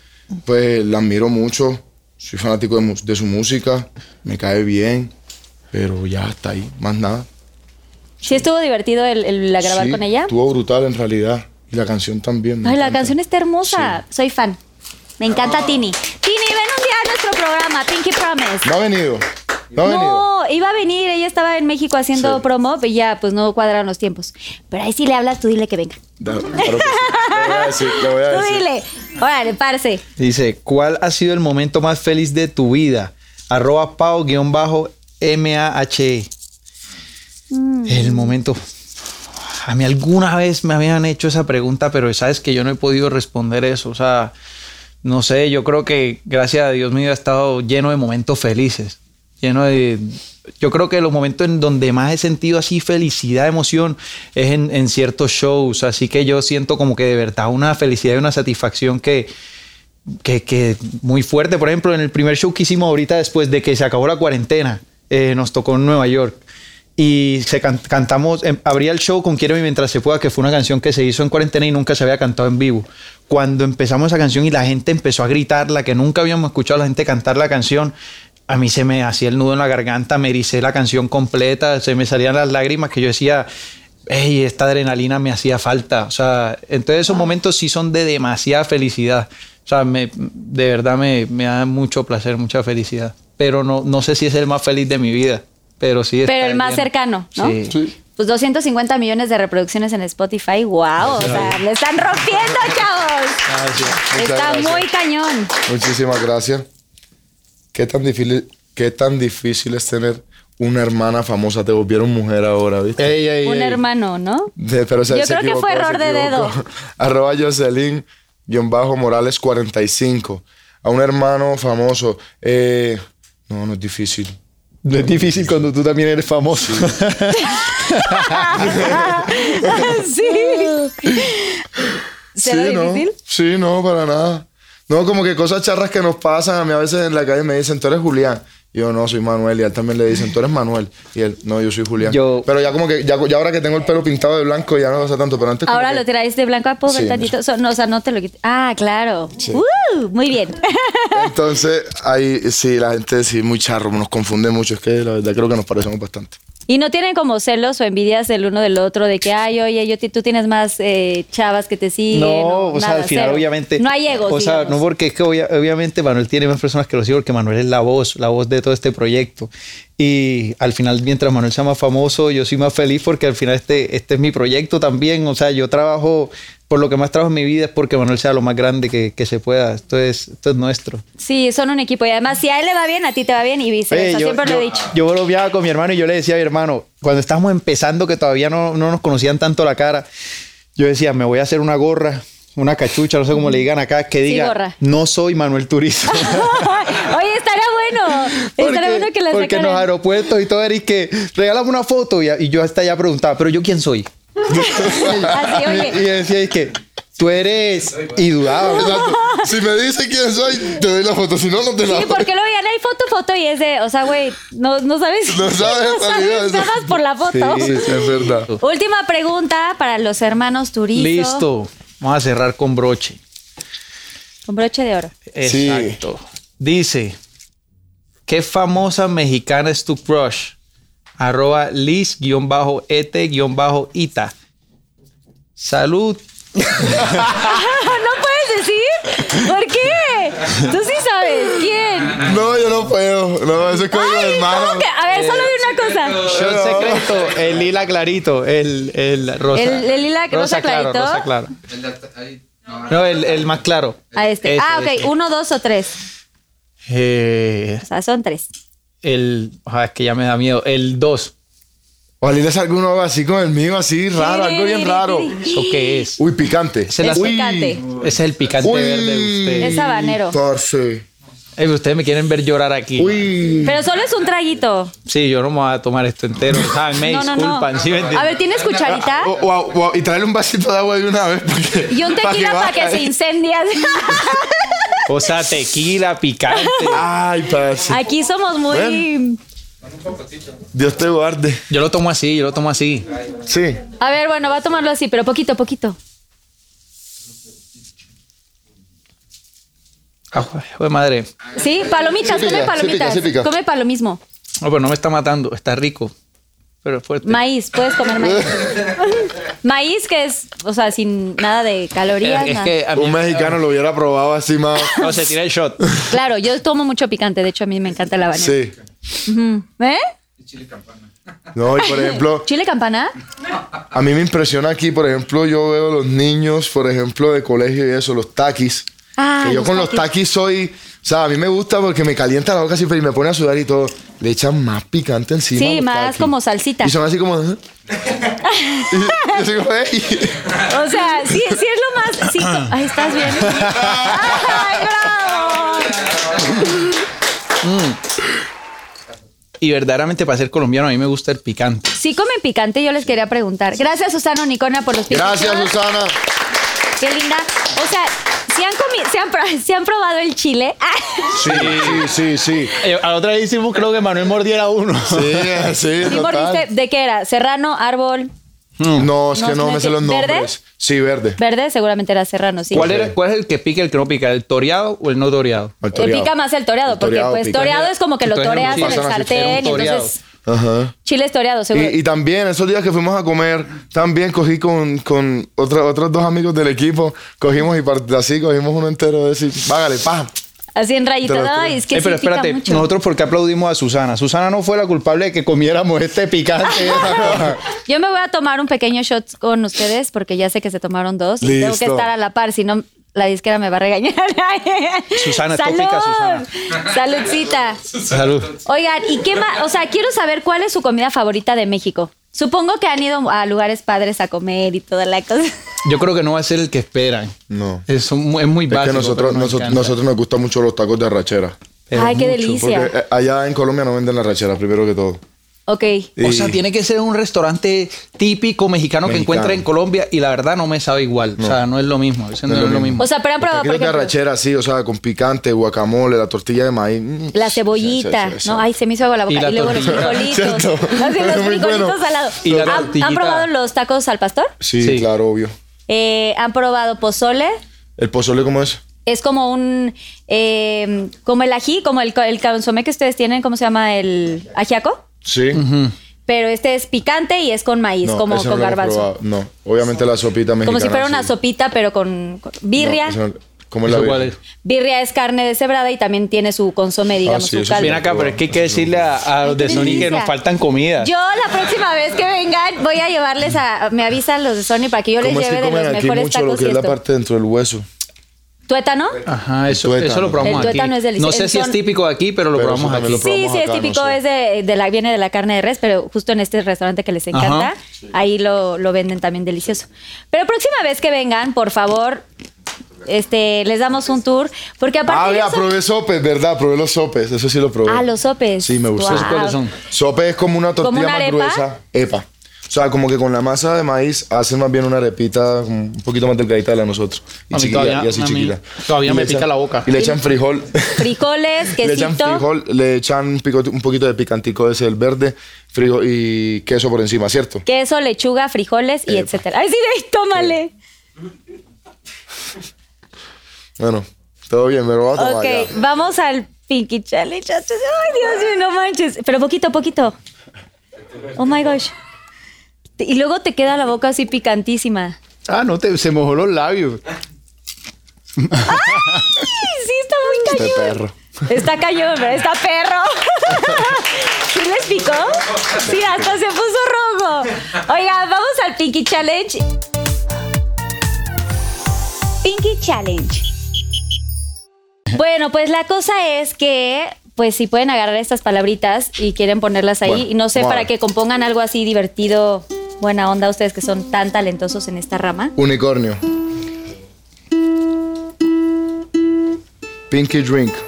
pues la admiro mucho. Soy fanático de, su música, me cae bien, pero ya está ahí, más nada. ¿Sí estuvo divertido el, el- la grabar Sí, con ella? Estuvo brutal en realidad. Y la canción también. Ay, la canción está hermosa. Soy fan. Me encanta Tini. Tini, ven un día a nuestro programa, Pinky Promise. No ha venido. No ha venido. No, iba a venir, ella estaba en México haciendo Sí. promo, y ya pues no cuadraron los tiempos. Pero ahí sí le hablas, tú dile que venga. Claro que sí. Le voy a decir, le voy a [LAUGHS] Tú decir. dile. Órale, parce. Dice, ¿cuál ha sido el momento más feliz de tu vida? Arroba pao-mahe. El momento... A mí alguna vez me habían hecho esa pregunta, pero sabes que yo no he podido responder eso. O sea, no sé, yo creo que gracias a Dios mío ha estado lleno de momentos felices. Lleno de... Yo creo que los momentos en donde más he sentido así felicidad, emoción, es en, en ciertos shows. Así que yo siento como que de verdad una felicidad y una satisfacción que, que, que muy fuerte. Por ejemplo, en el primer show que hicimos ahorita después de que se acabó la cuarentena, eh, nos tocó en Nueva York. Y se can- cantamos, em, abría el show con Quiero mientras se pueda, que fue una canción que se hizo en cuarentena y nunca se había cantado en vivo. Cuando empezamos esa canción y la gente empezó a gritarla, que nunca habíamos escuchado a la gente cantar la canción, a mí se me hacía el nudo en la garganta, me ericé la canción completa, se me salían las lágrimas que yo decía, hey, esta adrenalina me hacía falta. O sea, entonces esos momentos sí son de demasiada felicidad. O sea, me, de verdad me, me da mucho placer, mucha felicidad. Pero no, no sé si es el más feliz de mi vida. Pero sí. está Pero el más cercano, ¿no? Sí. Sí. Pues 250 millones de reproducciones en Spotify. ¡Wow! O sea, le están rompiendo, [LAUGHS] chavos. Muchas Está gracias. muy cañón. Muchísimas gracias. ¿Qué tan difícil, qué tan difícil es tener una hermana famosa? Te volvieron mujer ahora, ¿viste? Ey, ey, Un ey. hermano, ¿no? De- pero se- Yo se creo que fue error de dedo. [LAUGHS] Arroba Jocelyn, guion bajo Morales 45. A un hermano famoso. Eh, no, no es difícil. No es difícil cuando tú también eres famoso. [LAUGHS] sí. ¿Será sí, no. difícil? Sí, no, para nada. No, como que cosas charras que nos pasan. A mí a veces en la calle me dicen, tú eres Julián. Yo, no, soy Manuel. Y a él también le dicen, tú eres Manuel. Y él, no, yo soy Julián. Yo- Pero ya como que, ya, ya ahora que tengo el pelo pintado de blanco, ya no pasa tanto. Pero antes como Ahora que- lo traes de blanco a ¿puedo ver Sí, tantito? So- no, o sea, no te lo quites. Ah, claro. Uh, muy bien. [LAUGHS] Entonces, ahí sí, la gente sí, muy charro, nos confunde mucho. Es que la verdad creo que nos parecemos bastante. ¿Y no tienen como celos o envidias del uno del otro de que, ay, oye, yo, tú tienes más eh, chavas que te siguen? No, o sea, al final cero? obviamente... No hay egos, O sea, no porque es que obvia- obviamente Manuel tiene más personas que lo siguen porque Manuel es la voz, la voz de todo este proyecto. Y al final, mientras Manuel sea más famoso, yo soy más feliz porque al final este, este es mi proyecto también. O sea, yo trabajo, por lo que más trabajo en mi vida es porque Manuel sea lo más grande que, que se pueda. Esto es, esto es nuestro. Sí, son un equipo. Y además, si a él le va bien, a ti te va bien y viceversa. Yo, Siempre lo he dicho. yo bromeaba con mi hermano y yo le decía a mi hermano, cuando estábamos empezando, que todavía no, no nos conocían tanto la cara, yo decía, me voy a hacer una gorra, una cachucha, no sé cómo le digan acá, que diga, no soy Manuel Turizo. [LAUGHS] Oye, estaría bueno. [LAUGHS] Estaría bueno la porque en los aeropuertos y todo era y que regálame una foto y, y yo hasta ya preguntaba, pero yo quién soy. Así, Y, oye. y decía y que tú eres y dudaba. Exacto. Si me dice quién soy, te doy la foto. Si no, no te la Sí, doy. porque lo veían hay foto, foto y es de, o sea, güey, no, no sabes. No [LAUGHS] sabes, no sabes amigo. nada más por la foto. Sí, es verdad. Última pregunta para los hermanos Turizo. Listo. Vamos a cerrar con broche. Con broche de oro. Sí. Exacto. Dice, ¿qué famosa mexicana es tu crush? Arroba Liz-et-ita. Salud. [LAUGHS] ¿No puedes decir? ¿Por qué? Tú sí sabes. ¿Quién? No, yo no puedo. No, eso es código de Ay, hermano. ¿cómo que? A ver, solo di una cosa. Shot secreto, el lila clarito, el, el rosa. El- el lila rosa claro, clarito. rosa claro. No, el, el más claro. A este. Ah, ok. ese. Uno, dos o tres. Eh, O sea, son tres. el, ah, es que ya me da miedo. El 2. Ojalá le salga uno así con el mío, así raro, algo bien raro. ¿Eso qué es? Uy, picante. Ese es, Es la- picante. ese es el picante Uy. verde de usted. Es habanero. Parce. Ey, ustedes me quieren ver llorar aquí. Uy. Pero solo es un traguito. Sí, yo no me voy a tomar esto entero. Ah, me [LAUGHS] No, no, disculpan. no. ¿sí me entienden? A ver, ¿tienes cucharita? O- o- o- y traerle un vasito de agua de una vez. porque- Y un [LAUGHS] tequila para que se incendie. [LAUGHS] O sea, tequila, picante. Ay, parce. Aquí somos muy. Dios te guarde. Yo lo tomo así, yo lo tomo así. Sí. A ver, bueno, va a tomarlo así, pero poquito, poquito. Ah, hijo de madre. ¿Sí? Palomitas, come palomitas. Come palomismo. No, pero no me está matando. Está rico. Pero es fuerte. Maíz, puedes comer maíz. [LAUGHS] maíz que es, o sea, sin nada de calorías. es, es nada. que a mí- Un mexicano lo hubiera probado así más. [LAUGHS] No, se tira el shot. Claro, yo tomo mucho picante, de hecho a mí me encanta la habanero. Sí. Ujú. ¿Eh? No, y por ejemplo, [LAUGHS] ¿Chile campana? a mí me impresiona aquí, por ejemplo, yo veo los niños, por ejemplo, de colegio y eso, los taquis. Ah, que yo los con taquis. los taquis soy, sea, a mí me gusta porque me calienta la boca siempre y me pone a sudar y todo. Le echan más picante encima. Sí, más como salsita. Y son así como. ¿eh? [LAUGHS] y yo así como, "Ey". O sea, sí, sí es lo más. Sí, Ay, estás bien. [LAUGHS] ¡Ay, bravo! Y verdaderamente para ser colombiano a mí me gusta el picante. Sí comen picante, yo les quería preguntar. Gracias, Susana Nicona, por los picantes. Gracias, Susana. Qué linda. O sea, ¿se han, se han, pro- se han probado el chile? Sí, [LAUGHS] sí, sí, sí. Eh, a la otra vez hicimos creo que Manuel mordiera uno. Sí, sí, ¿Sí total. mordiste? ¿De qué era? ¿Serrano, árbol, No, es que no no me sé los nombres. ¿Verde? Sí, verde. verde? Seguramente era serrano, sí. ¿Cuál, era, ¿Cuál es el que pica y el que no pica? ¿El toreado o el no toreado? Al Eh, toreado. pica más el toreado, El porque toreado pues pica. toreado es como que lo Entonces, toreas en el pasan así, sartén era y toreado. entonces Ajá. chile es toreado, seguro. Y, y también, esos días que fuimos a comer, también cogí con, con otra- otros dos amigos del equipo, cogimos y así cogimos uno entero de decir, vágale, pa. Así en rayitas. Ay, es que Eh, pero sí espérate, mucho. nosotros porque aplaudimos a Susana. Susana no fue la culpable de que comiéramos este picante. y esa cosa. Yo me voy a tomar un pequeño shot con ustedes porque ya sé que se tomaron dos. y Tengo que Listo. estar a la par, si no la disquera me va a regañar. [LAUGHS] Susana, ¡Salud! tópica, Susana. Saludcita. Salud. Oigan, ¿y qué más? O sea, quiero saber cuál es su comida favorita de México. Supongo que han ido a lugares padres a comer y toda la cosa. Yo creo que no va a ser el que esperan. No. Es, un- es muy Es básico. que nosotros, nosotros, nosotros nos gustan mucho los tacos de arrachera. Pero Ay, qué mucho. delicia. Porque eh, allá en Colombia no venden la arrachera, primero que todo. Ok. O sea, tiene que ser un restaurante típico mexicano, que encuentra en Colombia y la verdad no me sabe igual. O sea, no es lo mismo. Eso no, es lo mismo. O sea, pero han probado, por de ejemplo, arrachera, sí, o sea, con picante, guacamole, la tortilla de maíz. mm, la cebollita. sí, sí, sí. No, ay, se me hizo agua la boca. Y luego los tortilla. frijolitos. [LAUGHS] Cierto. Así, los [LAUGHS] frijolitos bueno. al lado. Y la ¿Han, han probado los tacos al pastor? Sí, Sí. claro, obvio. Eh, ¿Han probado pozole? ¿El pozole cómo es? Es como un. eh, como el ají, como el, el consomé que ustedes tienen, ¿cómo se llama? El ajiaco. Sí. Pero este es picante y es con maíz, No, como no con lo hemos garbanzo. probado. No, obviamente la sopita mexicana. Como si fuera una sí. sopita, pero con, con- birria. No, ese no- ¿Cómo es la ¿Eso cuál birria? es? Birria es carne deshebrada y también tiene su consomé, digamos, sí, su eso caldo. Ven acá, pero es que hay que decirle a, a los de Sony que nos faltan comidas. Yo la próxima vez que vengan voy a llevarles a... Me avisan los de Sony para que yo les ¿Cómo es que lleve de comen los aquí mejores mucho lo tacos que y es la esto. parte dentro del hueso? ¿Tuétano? Ajá, eso, tuétano. eso lo probamos El aquí. tuétano es delicioso. No sé si es típico de aquí, pero lo Pero probamos aquí. lo probamos Sí, sí, es no típico, sé. es de, de la, viene de la carne de res, pero justo en este restaurante que les encanta, Ajá. ahí lo, lo venden también delicioso. Pero próxima vez que vengan, por favor, este, les damos un tour, porque aparte Ah, eso- probé sopes, ¿verdad? Probé los sopes, eso sí lo probé. Ah, los sopes. Sí, me gustó. Wow. ¿Esos cuáles son? Sope es como una tortilla una más arepa? gruesa. Epa. O sea, como que con la masa de maíz hacen más bien una arepita como un poquito más delgadita de la de nosotros. Y A mí chiquita, todavía- y así a mí chiquita. todavía Y me le pica echan- la boca. Y le echan frijol. Frijoles, [LAUGHS] le echan quesito. frijol, le echan un, pico- un poquito de picantico ese, el verde, frijol y queso por encima, ¿cierto? Queso, lechuga, frijoles y Epa. etcétera. Ay, sí, tómale. [LAUGHS] Bueno, todo bien, me lo voy a tomar Ok, ya. vamos al Pinky Challenge. Ay, Dios mío, no manches. Pero poquito, poquito. Oh my gosh. Y luego te queda la boca así picantísima. Ah, no, te, se mojó los labios. Ay, sí, está muy cañón. perro. Está cañón, pero está perro. ¿Sí les picó? Sí, hasta se puso rojo. Oiga, vamos al Pinky Challenge. Pinky Challenge. Bueno, pues la cosa es que, pues si pueden agarrar estas palabritas y quieren ponerlas ahí, Bueno, y no sé, para que compongan algo así divertido, buena onda, ustedes que son tan talentosos en esta rama. Unicornio. Pinky drink. [LAUGHS]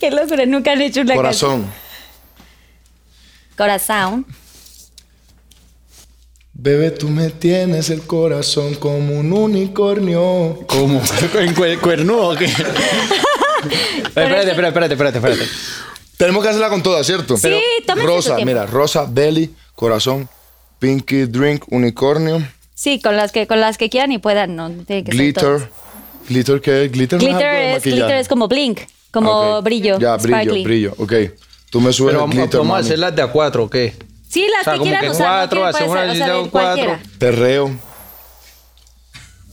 Que los nunca han hecho una Corazón. canción. Corazón. Bebé, tú me tienes el corazón como un unicornio. ¿Cómo? ¿En cuer- cuernudo o qué? [LAUGHS] espérate, espérate, espérate, espérate, espérate. Tenemos que hacerla con todas, ¿cierto? Sí, su Rosa, mira, rosa, belly, corazón, pinky drink, unicornio, Sí, con las que con las que quieran y puedan, no tiene que ser glitter. ¿Glitter qué es? Glitter, no Glitter es, glitter es como blink, como Ok. brillo. Ya, brillo, sparkly. brillo. Ok. Tú me subes Pero el vamos, glitter, vamos a hacerlas de a cuatro, ¿o qué? Sí, las O sea, que como quieran que usar. cuatro, no hacemos una o sea, cuatro. cualquiera. Perreo.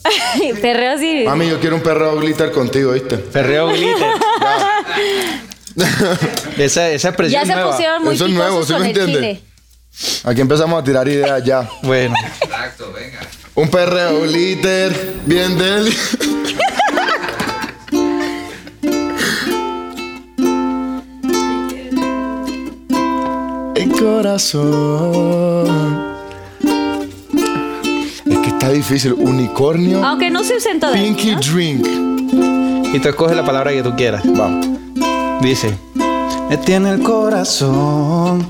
[LAUGHS] Perreo sí. Mami, yo quiero un perreo glitter contigo, ¿viste? Ferreo glitter. [LAUGHS] [LAUGHS] esa, esa expresión Ya se nueva. pusieron muy Eso es nuevo, ¿sí con me el entiende? chile. Aquí empezamos a tirar ideas ya. [LAUGHS] Bueno. Un perreo glitter, bien deli. [LAUGHS] El corazón. Es que está difícil. Unicornio, Aunque no se usen todas. pinky ¿no? drink. Y tú escoges la palabra que tú quieras. Vamos. Dice, me tiene el corazón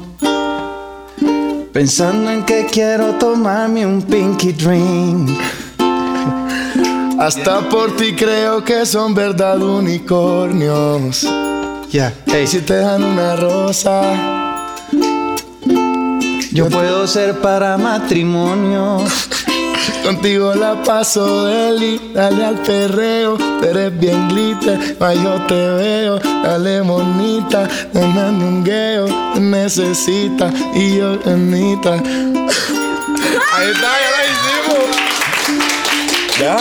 pensando en que quiero tomarme un pinky drink. Hasta por ti creo que son verdad unicornios. Ya, Y hey, si te dan una rosa, yo puedo ser para matrimonio. Contigo la paso deli. Dale al perreo, eres bien glitter. Ay, yo te veo, dale monita. Dame un gueo, te necesita. Y yo, Anita. [COUGHS] Ahí está, ya la hicimos. ¿Ya?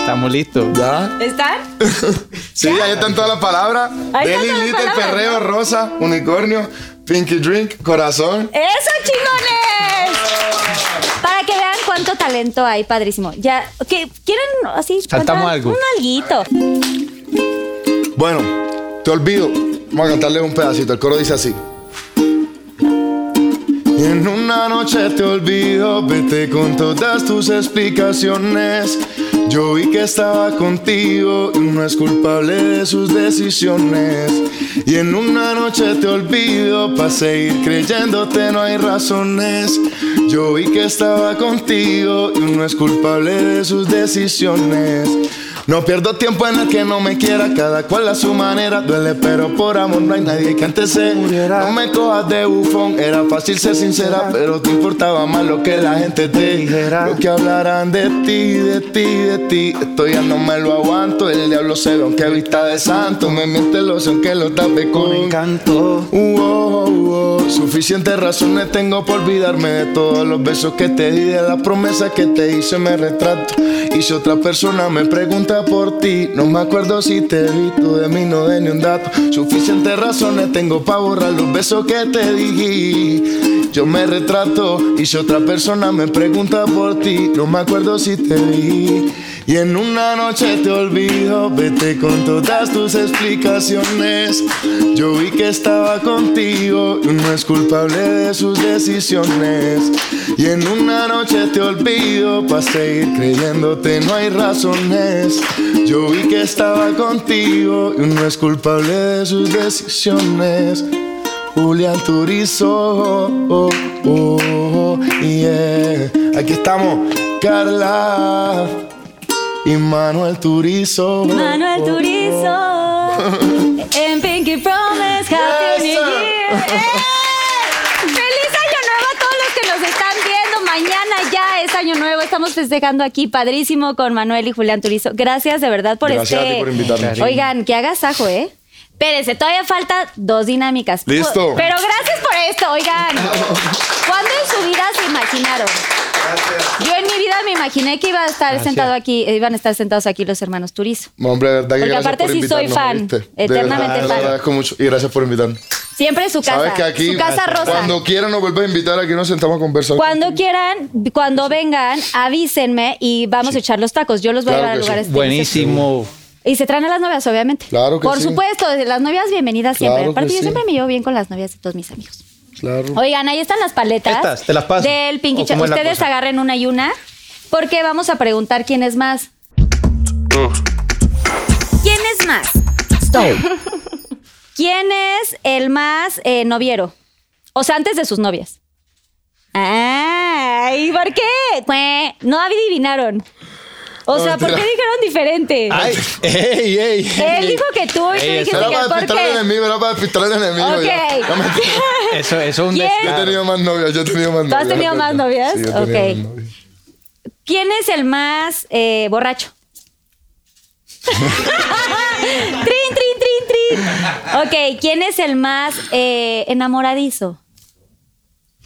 Estamos listos. ¿Ya? ¿Están? [COUGHS] Sí, ahí están todas las palabras. Deli, perreo, rosa, unicornio, pinky drink, corazón. ¡Eso, chingones! Que cuánto talento hay, padrísimo. Ya, ¿qué? ¿Quieren así? Saltamos algo. Un alguito. Bueno, te olvido. Vamos a cantarle un pedacito. El coro dice así. Y en una noche te olvido, vete con todas tus explicaciones. Yo vi que estaba contigo y no es culpable de sus decisiones. Y en una noche te olvido, para seguir creyéndote no hay razones. Yo vi que estaba contigo y no es culpable de sus decisiones. No pierdo tiempo en el que no me quiera, cada cual a su manera. Duele, pero por amor no hay nadie que antes se muriera. No me cojas de bufón, era fácil ser sincera, pero te importaba más lo que la gente te dijera. Lo que hablarán de ti, de ti, de ti. Esto ya no me lo aguanto. El diablo se ve aunque vista de santo. Me miente lo sé aunque lo tape con encanto. Uh, oh, uh, oh. Suficientes razones tengo por olvidarme de todos los besos que te di, de las promesas que te hice, me retrato. Y si otra persona me pregunta por ti, no me acuerdo si te vi, tú de mí no de ni un dato. Suficientes razones tengo para borrar los besos que te di. Yo me retrato y si otra persona me pregunta por ti, no me acuerdo si te vi. Y en una noche te olvido, vete con todas tus explicaciones. Yo vi que estaba contigo y no es culpable de sus decisiones. Y en una noche te olvido, para seguir creyéndote no hay razones. Yo vi que estaba contigo y no es culpable de sus decisiones. Julián Turizo. Oh, oh, oh, yeah. Aquí estamos, Carla y Manuel Turizo. Manuel Turizo en Pinky Promise Happy New Eso. Year. ¡Eh! [LAUGHS] ¡Feliz año nuevo a todos los que nos están viendo! Mañana ya es año nuevo. Estamos festejando aquí padrísimo con Manuel y Julián Turizo. Gracias de verdad por Gracias a este. ti por invitarme. Oigan, que hagas ajo, ¿eh? Espérense, todavía falta dos dinámicas. Listo. Pero gracias por esto, oigan. ¿Cuándo en su vida se imaginaron? Yo en mi vida me imaginé que iba a estar Gracias. sentado aquí, iban a estar sentados aquí los hermanos Turizo. Hombre, de verdad que Porque aparte por sí soy fan, eternamente verdad, fan. Te agradezco mucho y gracias por invitarme. Siempre en su casa. Sabes que aquí, su casa rosa. cuando quieran nos vuelves a invitar, aquí nos sentamos a conversar. Cuando quieran, cuando vengan, avísenme y vamos a echar los tacos. Yo los voy Claro a llevar a que sí. lugares Buenísimo. Y se traen a las novias, obviamente. Claro que Por sí. supuesto, las novias bienvenidas siempre. Claro Aparte, yo sí. siempre me llevo bien con las novias de todos mis amigos. Claro. Oigan, ahí están las paletas. Estas, te las paso. Del Pinky ¿O Chat. Ustedes agarren una y una, porque vamos a preguntar quién es más. ¿Quién es más? [LAUGHS] ¿Quién es el más eh, noviero? O sea, antes de sus novias. Ay, ¿por qué? No adivinaron. O No, sea, ¿por qué dijeron diferente? Ay, ey, ey, Él dijo que tú y tú dijiste que Era para por despistar al qué. enemigo, era para despistar al enemigo. Ok. ya. Me- Eso, eso es un ¿Quién? Yo he descaro. tenido más novias, yo he tenido más ¿Tú novias. has tenido más novias? Sí, yo he tenido Ok. más novias. ¿Quién es el más eh, borracho? [LAUGHS] trin, trin, trin, trin. Ok, ¿quién es el más eh, enamoradizo?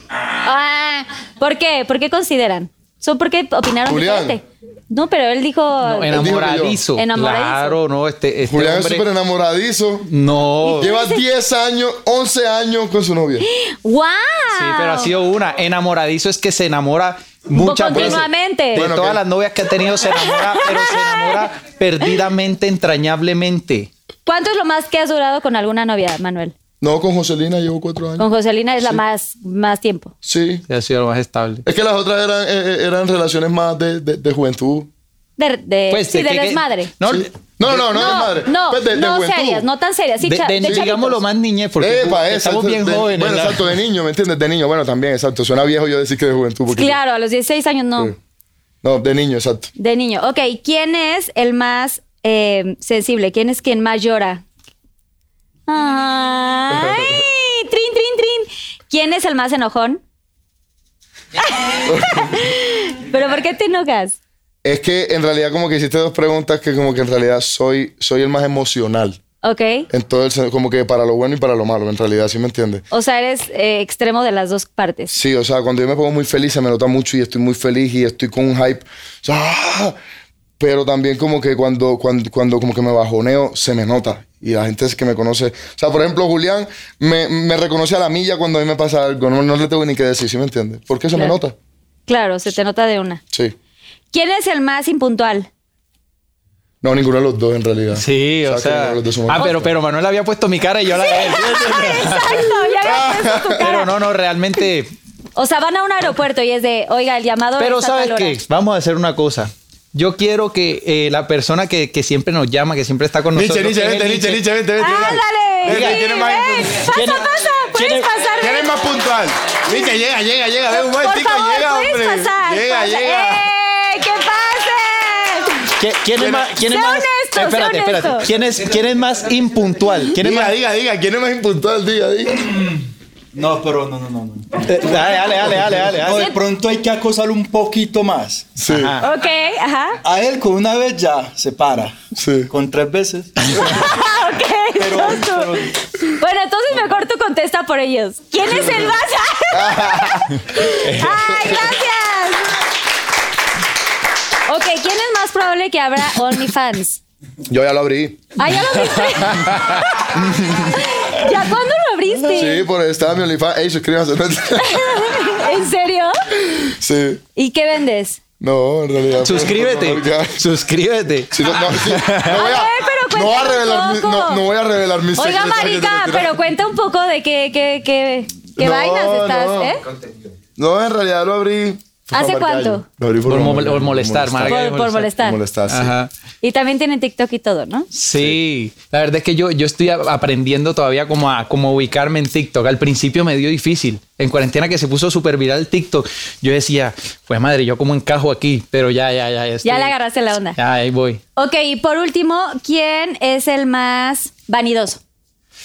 Ah, ¿Por qué? ¿Por qué consideran? ¿Son por qué opinaron Julián. diferente? No, pero él dijo... No, enamoradizo. Enamoradizo. Claro, no, este, este Julián es súper enamoradizo. No. Lleva 10 años, 11 años con su novia. ¡Wow! Sí, pero ha sido una. Enamoradizo es que se enamora muchas veces. Continuamente. De Bueno, todas las novias que ha tenido se enamora, pero se enamora [LAUGHS] perdidamente, entrañablemente. ¿Cuánto es lo más que has durado con alguna novia, Manuel? No, con Joselina llevo 4 años. Con Joselina es la más, más tiempo. Sí. Sí, ha sido lo más estable. Es que las otras eran, eh, eh, eran relaciones más de, de, de juventud. De, de, Pues, sí, de de que- desmadre. No, Sí. No, no, no, de madre. No, Pues de, de no serias, no tan serias. Sí, de, cha- de- de digamos lo más niñez, porque Epa, tú- eso, estamos bien de- jóvenes. Bueno, ¿verdad? exacto, de niño, ¿me entiendes? De niño, bueno, también, exacto. Suena viejo yo decir que de juventud. Porque Claro, a los 16 años no. Sí. No, de niño, exacto. De niño. Ok, ¿quién es el más eh, sensible? ¿Quién es quien más llora? Ay, trin, trin, trin. ¿Quién es el más enojón? [LAUGHS] ¿Pero por qué te enojas? Es que en realidad como que hiciste dos preguntas que como que en realidad soy, soy el más emocional. Ok. En todo el sen- como que para lo bueno y para lo malo, en realidad, ¿sí me entiendes? O sea, eres eh, extremo de las dos partes. Sí, o sea, cuando yo me pongo muy feliz se me nota mucho y estoy muy feliz y estoy con un hype. O sea, ¡ah! Pero también como que cuando, cuando, cuando como que me bajoneo se me nota. Y la gente es que me conoce. O sea, por ejemplo, Julián me, me reconoce a la milla cuando a mí me pasa algo. No, no le tengo ni que decir, ¿sí me entiendes? Porque se me nota. Claro, se te nota de una. Sí. ¿Quién es el más impuntual? No, ninguno de los dos en realidad. Sí, o sea. Ah, pero, pero Manuel había puesto mi cara y yo la de él. [LAUGHS] Exacto, ya había [LAUGHS] puesto tu cara. Pero no, no, realmente. O sea, van a un aeropuerto y es de, oiga, el llamado Pero ¿sabes qué? Vamos a hacer una cosa. Yo quiero que eh, la persona que, que siempre nos llama, que siempre está con nosotros. Nietzsche, Nietzsche, vente, Nietzsche, Nietzsche. Vente, vente. ¡Ándale! Venga, sí, ¿quién es más ven. impuntual? Pasa, ¿Quién es- pasa, puedes pasar. ¿Quién ven. es más puntual? Nietzsche, llega, llega, llega. Ven un Por momentico, favor, llega, puedes hombre. pasar. Llega, pasa. llega. ¡Eh! ¡Que pase! ¿Qui- ¿Quién es más? ¿Quién es más? espérate, espérate. ¿Quién es, ¿Quién es más impuntual? ¿Quién es Diga, más? diga, diga. ¿Quién es más impuntual? Diga, diga. No, pero no, no, no. no. Eh, Dale, dale, dale, dale, dale. No, de pronto hay que acosarlo un poquito más. Sí, Ajá. Ok, ajá. A él con una vez ya se para. sí. Con tres veces. [LAUGHS] Ah, ok. Pero- sos tú. pero- Bueno, entonces mejor tú contesta por ellos. ¿Quién es el más? [LAUGHS] ¡Ay, gracias! Ok, ¿quién es más probable que abra OnlyFans? Yo ya lo abrí. Ah, ya lo viste. [LAUGHS] ¿Ya cuándo abriste? Sí, por ahí estaba mi OnlyFans. Ey, suscríbanse. [LAUGHS] ¿En serio? sí. ¿Y qué vendes? No, en realidad. pues, Suscríbete. Suscríbete. Sí, no, no, sí, [LAUGHS] no voy A a, ver, pero no voy a cuéntame un revelar, mi- no, no voy a revelar mis Oiga, secretos, marica, pero cuenta un poco de qué, qué, qué, qué No, vainas estás, no. ¿eh? No, en realidad lo abrí ¿Hace cuánto? yo. Lo abrí Por mol- mol- por molestar, molestar. Por, por molestar. Por molestar, sí. Ajá. Y también tienen TikTok y todo, ¿no? Sí, la verdad es que yo, yo estoy aprendiendo todavía como a como ubicarme en TikTok. Al principio me dio difícil. En cuarentena que se puso súper viral TikTok, yo decía, pues madre, yo como encajo aquí, pero ya, ya, ya. Ya, estoy- Ya le agarraste la onda. Ya, ahí voy. Ok, y por último, ¿quién es el más vanidoso?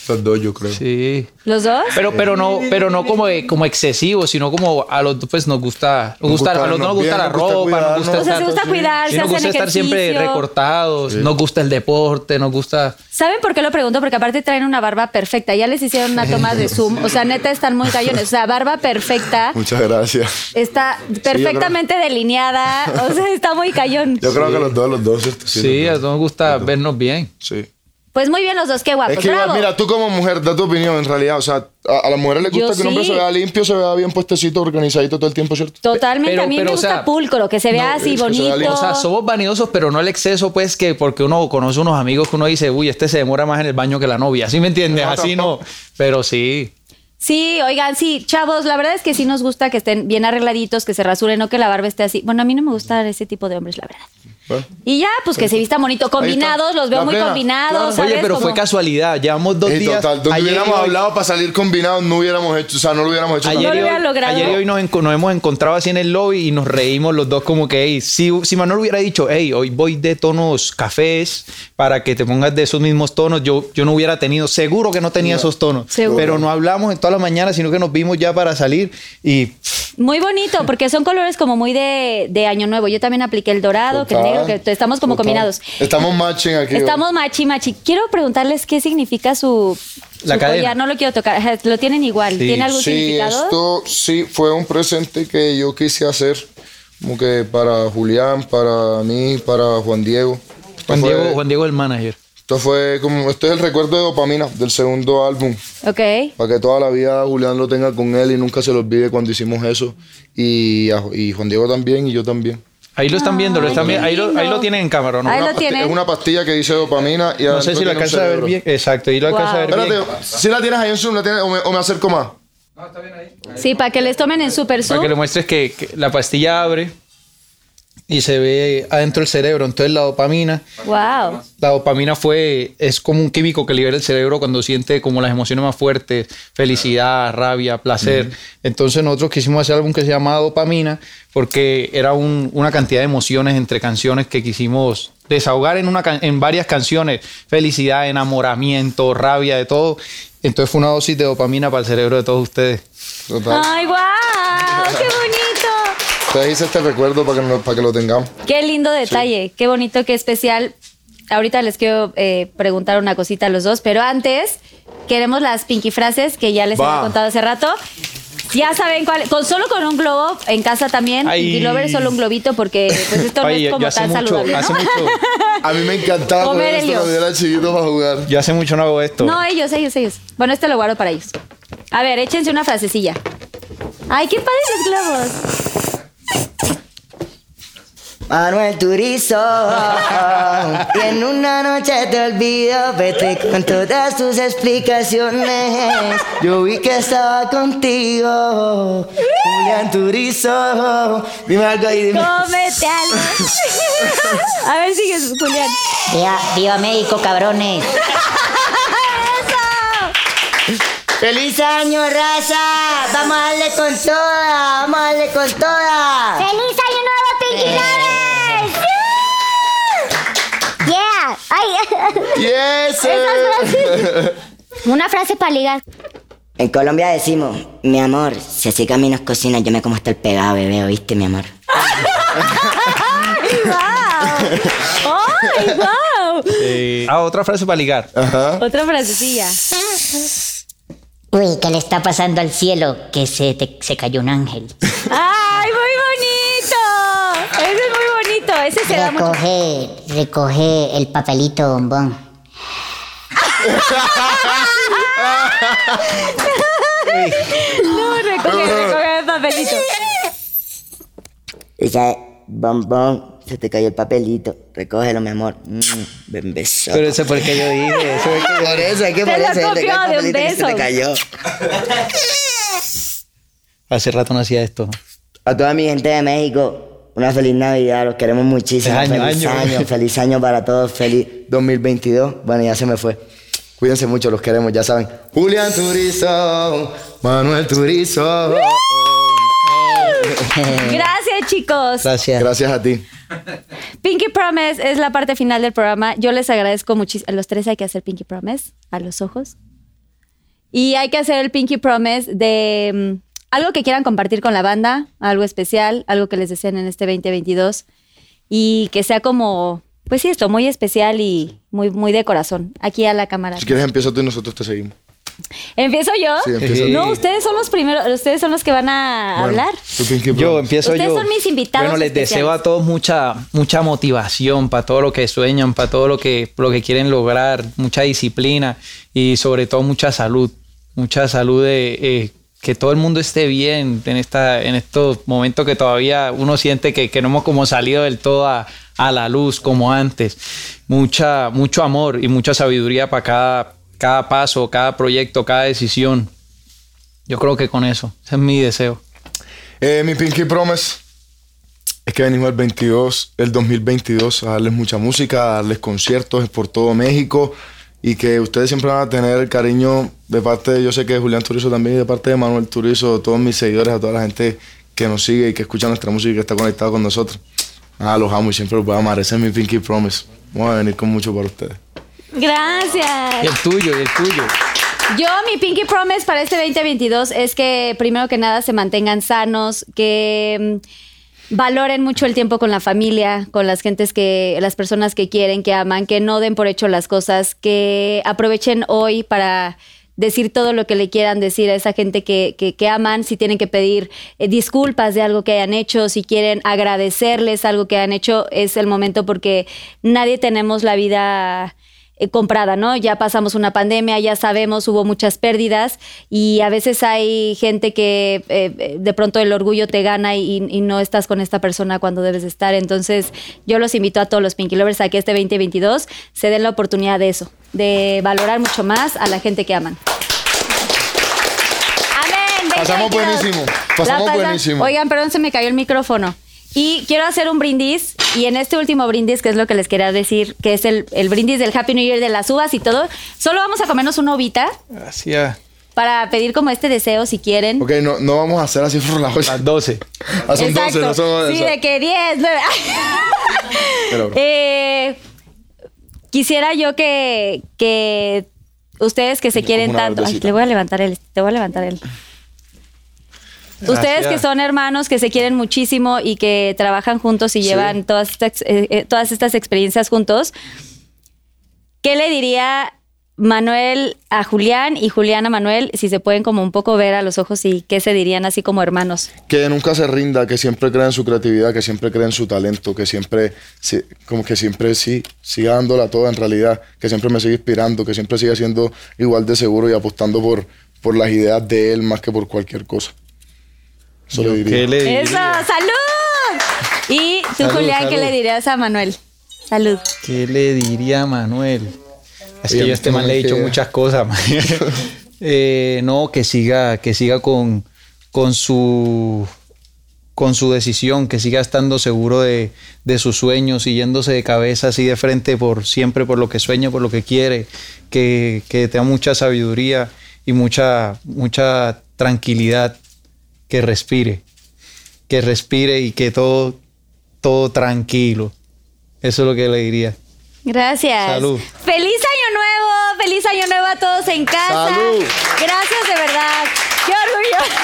Los dos, yo creo. Sí. ¿Los dos? Pero, pero no, pero no como, como excesivo, sino como a los dos pues nos gusta, nos Nos gusta, gusta a los dos nos gusta la nos ropa, nos gusta O sea, se estar- gusta cuidarse, sí, nos hacen gusta estar siempre recortados, nos gusta el deporte, nos gusta ¿Saben por qué lo pregunto? Porque aparte traen una barba perfecta. Ya les hicieron una toma de zoom. O sea, neta, están muy cañones. O sea, barba perfecta. Muchas gracias. Está perfectamente delineada. O sea, está muy cayón. Yo creo que los dos, los dos, ¿cierto? Sí, a los todos nos gusta vernos bien. Sí. Pues muy bien los dos, qué guapos. Es que, Bravo. mira, tú como mujer, da tu opinión en realidad. O sea, a, a las mujeres les Yo gusta que un hombre sí. se vea limpio, se vea bien puestecito, organizadito todo el tiempo, ¿cierto? Totalmente. Pero- a mí pero, me o gusta sea, pulcro, que se vea no, así se bonito. O sea, somos vanidosos, pero no el exceso, pues, que porque uno conoce unos amigos que uno dice, uy, este se demora más en el baño que la novia. ¿Sí me entiendes? No, Así no. Pero sí. Sí, oigan, sí, chavos, la verdad es que sí nos gusta que estén bien arregladitos, que se rasuren, no que la barba esté así. Bueno, a mí no me gusta ese tipo de hombres, la verdad. Bueno. Y ya, pues que se vistan bonito, combinados, los veo La muy combinados. claro. ¿sabes? Oye, pero fue casualidad. Llevamos dos días. total, donde ayer hubiéramos hoy- hablado para salir combinados, no hubiéramos hecho, o sea, no lo hubiéramos hecho. Ayer, No lo y hoy, hubiera logrado. ayer y hoy nos, nos hemos encontrado así en el lobby y nos reímos los dos como que, hey, si, si Manuel hubiera dicho, hey, hoy voy de tonos cafés para que te pongas de esos mismos tonos, yo, yo no hubiera tenido, seguro que no tenía esos tonos. Seguro. Pero no hablamos en toda la mañana, sino que nos vimos ya para salir y Muy bonito, porque son colores como muy de, de año nuevo. Yo también apliqué el dorado, que el Total, negro, que estamos como total. combinados. Estamos matching aquí. Estamos machi machi. Quiero preguntarles qué significa su, La su cadena. collar. No lo quiero tocar. Lo tienen igual. Sí. ¿Tiene algún Sí, significado? esto sí fue un presente que yo quise hacer, como que para Julián, para mí, para Juan Diego. Juan fue- Diego, Juan Diego el manager. Esto fue como, esto es el recuerdo de dopamina del segundo álbum. Ok. Para que toda la vida Julián lo tenga con él y nunca se lo olvide cuando hicimos eso. Y, a- y Juan Diego también y yo también. Ahí lo están viendo, lo están. Ahí lo, ahí lo tienen en cámara, ¿no? Ahí lo pasti- tienen. Es una pastilla que dice dopamina y No sé si lo tiene alcanza a ver bien. Exacto, ahí lo alcanza a ver Espérate, bien. si la tienes ahí en Zoom ¿la tienes, o, me, o me acerco más. Sí, para que les tomen en super Para zoom. que le muestres que, que la pastilla abre y se ve adentro del cerebro. Entonces la dopamina, Wow. la dopamina fue, es como un químico que libera el cerebro cuando siente como las emociones más fuertes, felicidad, rabia, placer. Entonces nosotros quisimos hacer algo que se llama dopamina porque era un- una cantidad de emociones entre canciones que quisimos desahogar en, una, can- en varias canciones. Felicidad, enamoramiento, rabia, de todo. Entonces fue una dosis de dopamina para el cerebro de todos ustedes. Total. Ay, wow. Qué bonito. Entonces hice este recuerdo para que, no- para que lo tengamos. Qué lindo detalle, qué bonito, qué especial. Ahorita les quiero eh, preguntar una cosita a los dos, pero antes queremos las pinky frases que ya les había contado hace rato. Ya saben cuál, con solo con un globo en casa también. Ay. Pinky Lover solo un globito porque pues esto Oye, [LAUGHS] no yo es como hace tan mucho, saludable. ¿no? hace mucho, [LAUGHS] A mí me encantaba Comer esto cuando yo era chiquito para jugar. yo hace mucho no hago esto. No, ellos, ellos, ellos. Bueno, este lo guardo para ellos. A ver, échense una frasecilla. Ay, qué padres los globos. Manuel Turizo, y en una noche te olvido, vete con todas tus explicaciones. Yo vi que estaba contigo, Julián Turizo. Dime algo ahí, dime. Cómete algo. A ver, sigue, Julián. Viva, viva México, cabrones. ¡Feliz año, raza! Vamos a darle con toda, vamos a darle con toda. ¡Feliz año nuevo, Pinky Lovers! ¡Yeah! ¡Ay! Yes, eh. Una frase para ligar. En Colombia decimos, mi amor, si así caminas cocinas, yo me como hasta el pegado, bebé, ¿oíste, mi amor? ¡Ay, [LAUGHS] wow! ¡Ay, wow! Eh, ah, otra frase para ligar. Ajá. Otra frasecilla. Uy, ¿qué le está pasando al cielo? Que se, te- se cayó un ángel. ¡Ay, muy bonito! Ese es muy bonito. Ese se da mucho. Recoge, recoge el papelito bombón. No, recoge, recoge el papelito. Ella, bombón, se te cayó el papelito. Recógelo, mi amor. Mm, ven beso. Pero eso fue que yo dije. Eso fue que- Por eso, es que por eso, el papelito se te cayó. Hace rato no hacía esto. A toda mi gente de México, una feliz Navidad, los queremos muchísimo. Año, feliz año. año, feliz año para todos, feliz 2022. Bueno, ya se me fue. Cuídense mucho, los queremos, ya saben. Julián Turizo, Manuel Turizo. [LAUGHS] Gracias, chicos. Gracias. Gracias a ti. Pinky Promise es la parte final del programa. Yo les agradezco muchísimo. A los tres hay que hacer Pinky Promise a los ojos. Y hay que hacer el Pinky Promise de mm, algo que quieran compartir con la banda, algo especial, algo que les deseen en este 2022 y que sea como, pues sí, esto, muy especial y muy, muy de corazón. Aquí a la cámara. Si quieres empieza tú y nosotros te seguimos. ¿Empiezo yo? Sí, no, ustedes son los primeros, ustedes son los que van a Bueno, hablar. Yo empiezo Ustedes yo. son mis invitados Bueno, les especiales. deseo a todos mucha, mucha motivación para todo lo que sueñan, para todo lo que, lo que quieren lograr, mucha disciplina y sobre todo mucha salud. Mucha salud de eh, que todo el mundo esté bien en, esta, en estos momentos que todavía uno siente que, que no hemos como salido del todo a, a la luz como antes. Mucha, mucho amor y mucha sabiduría para cada, cada paso, cada proyecto, cada decisión. Yo creo que con eso, ese es mi deseo. Eh, mi Pinky Promise es que venimos el 22, el 2022 a darles mucha música, a darles conciertos por todo México y que ustedes siempre van a tener el cariño de parte de, yo sé que de Julián Turizo también y de parte de Manuel Turizo, de todos mis seguidores, a toda la gente que nos sigue y que escucha nuestra música y que está conectada con nosotros. Ah, los amo y siempre los voy a amar. Ese es mi Pinky Promise. Voy a venir con mucho para ustedes. Gracias. Y el tuyo, y el tuyo. Yo, mi Pinky Promise para este 2022 es que primero que nada se mantengan sanos, que mm, valoren mucho el tiempo con la familia, con las gentes que, las personas que quieren, que aman, que no den por hecho las cosas, que aprovechen hoy para decir todo lo que le quieran decir a esa gente que, que- que aman, si tienen que pedir eh, disculpas de algo que hayan hecho, si quieren agradecerles algo que han hecho, es el momento porque nadie tenemos la vida eh, comprada, ¿no? Ya pasamos una pandemia, ya sabemos, hubo muchas pérdidas y a veces hay gente que eh, de pronto el orgullo te gana y, y no estás con esta persona cuando debes de estar. Entonces yo los invito a todos los Pinky Lovers a que este 2022 se den la oportunidad de eso, de valorar mucho más a la gente que aman. Amén. Pasamos 2022. buenísimo, pasamos buenísimo. Oigan, perdón, se me cayó el micrófono. Y quiero hacer un brindis. Y en este último brindis, que es lo que les quería decir, que es el, el brindis del Happy New Year de las uvas y todo, solo vamos a comernos una uvita Gracias. para pedir como este deseo si quieren. Ok, no, no vamos a hacer así por la Las 12. Ah, son 12, Exacto. no son Sí, de que 10, 9. [LAUGHS] Pero, bro. Eh, quisiera yo que, que ustedes que se quieren tanto. Ay, le voy a levantar el. Te voy a levantar el. Ustedes que son hermanos, que se quieren muchísimo y que trabajan juntos y Sí. llevan todas estas, eh, eh, todas estas experiencias juntos, ¿qué le diría Manuel a Julián y Julián a Manuel si se pueden como un poco ver a los ojos y qué se dirían así como hermanos? que nunca se rinda, que siempre crea en su creatividad, que siempre crea en su talento, que siempre, como que siempre sí, siga dándola toda en realidad, que siempre me siga inspirando, que siempre siga siendo igual de seguro y apostando por, por las ideas de él más que por cualquier cosa. Eso le diría. ¿Qué le diría? ¡Eso! ¡Salud! Y tú, Salud, Julián, ¿qué salud. le dirías a Manuel? Salud. ¿Qué le diría a Manuel? Es Oye, que yo a este man le he dicho muchas cosas. man. [LAUGHS] Eh, no, que siga, que siga con, con su con su decisión, que siga estando seguro de, de sus sueños y yéndose de cabeza así de frente por siempre por lo que sueña, por lo que quiere, que, que tenga mucha sabiduría y mucha, mucha tranquilidad, que respire, que respire y que todo, todo tranquilo. Eso es lo que le diría. Gracias. Salud. ¡Feliz Año Nuevo! ¡Feliz Año Nuevo a todos en casa! Salud. Gracias de verdad. ¡Qué orgullo! [LAUGHS]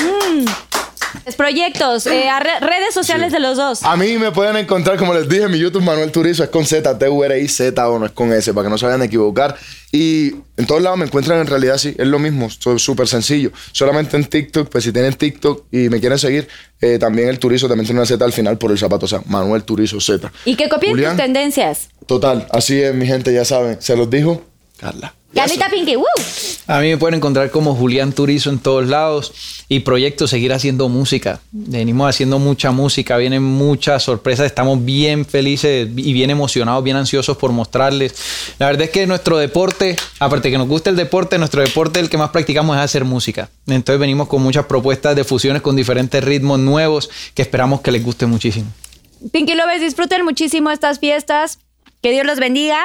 Mm. Proyectos, eh, a re- redes sociales de los dos. A mí me pueden encontrar, como les dije, en mi YouTube Manuel Turizo, es con Z, T, U, R, I, Z, o no es con S, para que no se vayan a equivocar. Y en todos lados me encuentran en realidad sí, es lo mismo, es súper sencillo. Solamente en TikTok, pues si tienen TikTok y me quieren seguir, eh, también el Turizo también tiene una Z al final por el zapato, o sea, Manuel Turizo Z. Y que copien Julián. tus tendencias. Total, así es, mi gente, ya saben. Se los dijo, Carla. Carlita Pinky, ¡woo! A mí me pueden encontrar como Julián Turizo en todos lados y proyecto seguir haciendo música. Venimos haciendo mucha música, vienen muchas sorpresas, estamos bien felices y bien emocionados, bien ansiosos por mostrarles. La verdad es que nuestro deporte, aparte que nos gusta el deporte, nuestro deporte el que más practicamos es hacer música. Entonces venimos con muchas propuestas de fusiones con diferentes ritmos nuevos que esperamos que les guste muchísimo. Pinky Lovers, disfruten muchísimo estas fiestas. Que Dios los bendiga.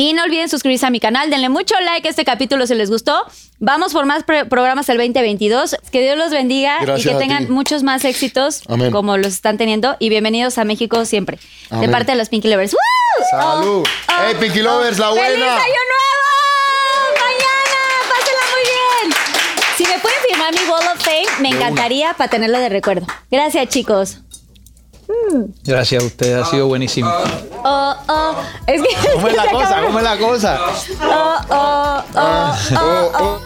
Y no olviden suscribirse a mi canal, denle mucho like a este capítulo si les gustó. Vamos por más pro- programas el 2022. Que Dios los bendiga Gracias y que tengan muchos más éxitos Amén. como los están teniendo. Y bienvenidos a México siempre. De parte de los Pinky Lovers. ¡Woo! Salud. Hey, Pinky Lovers, la ¡Feliz buena. año nuevo! ¡Mañana! ¡Pásenla muy bien! Si me pueden firmar mi Wall of Fame, me encantaría para tenerlo de recuerdo. Gracias, chicos. Gracias a ustedes, ha sido buenísimo. Oh, oh. Es que. ¿Cómo es la [LAUGHS] cosa? ¿Cómo es la cosa? Oh, oh, oh, oh, oh.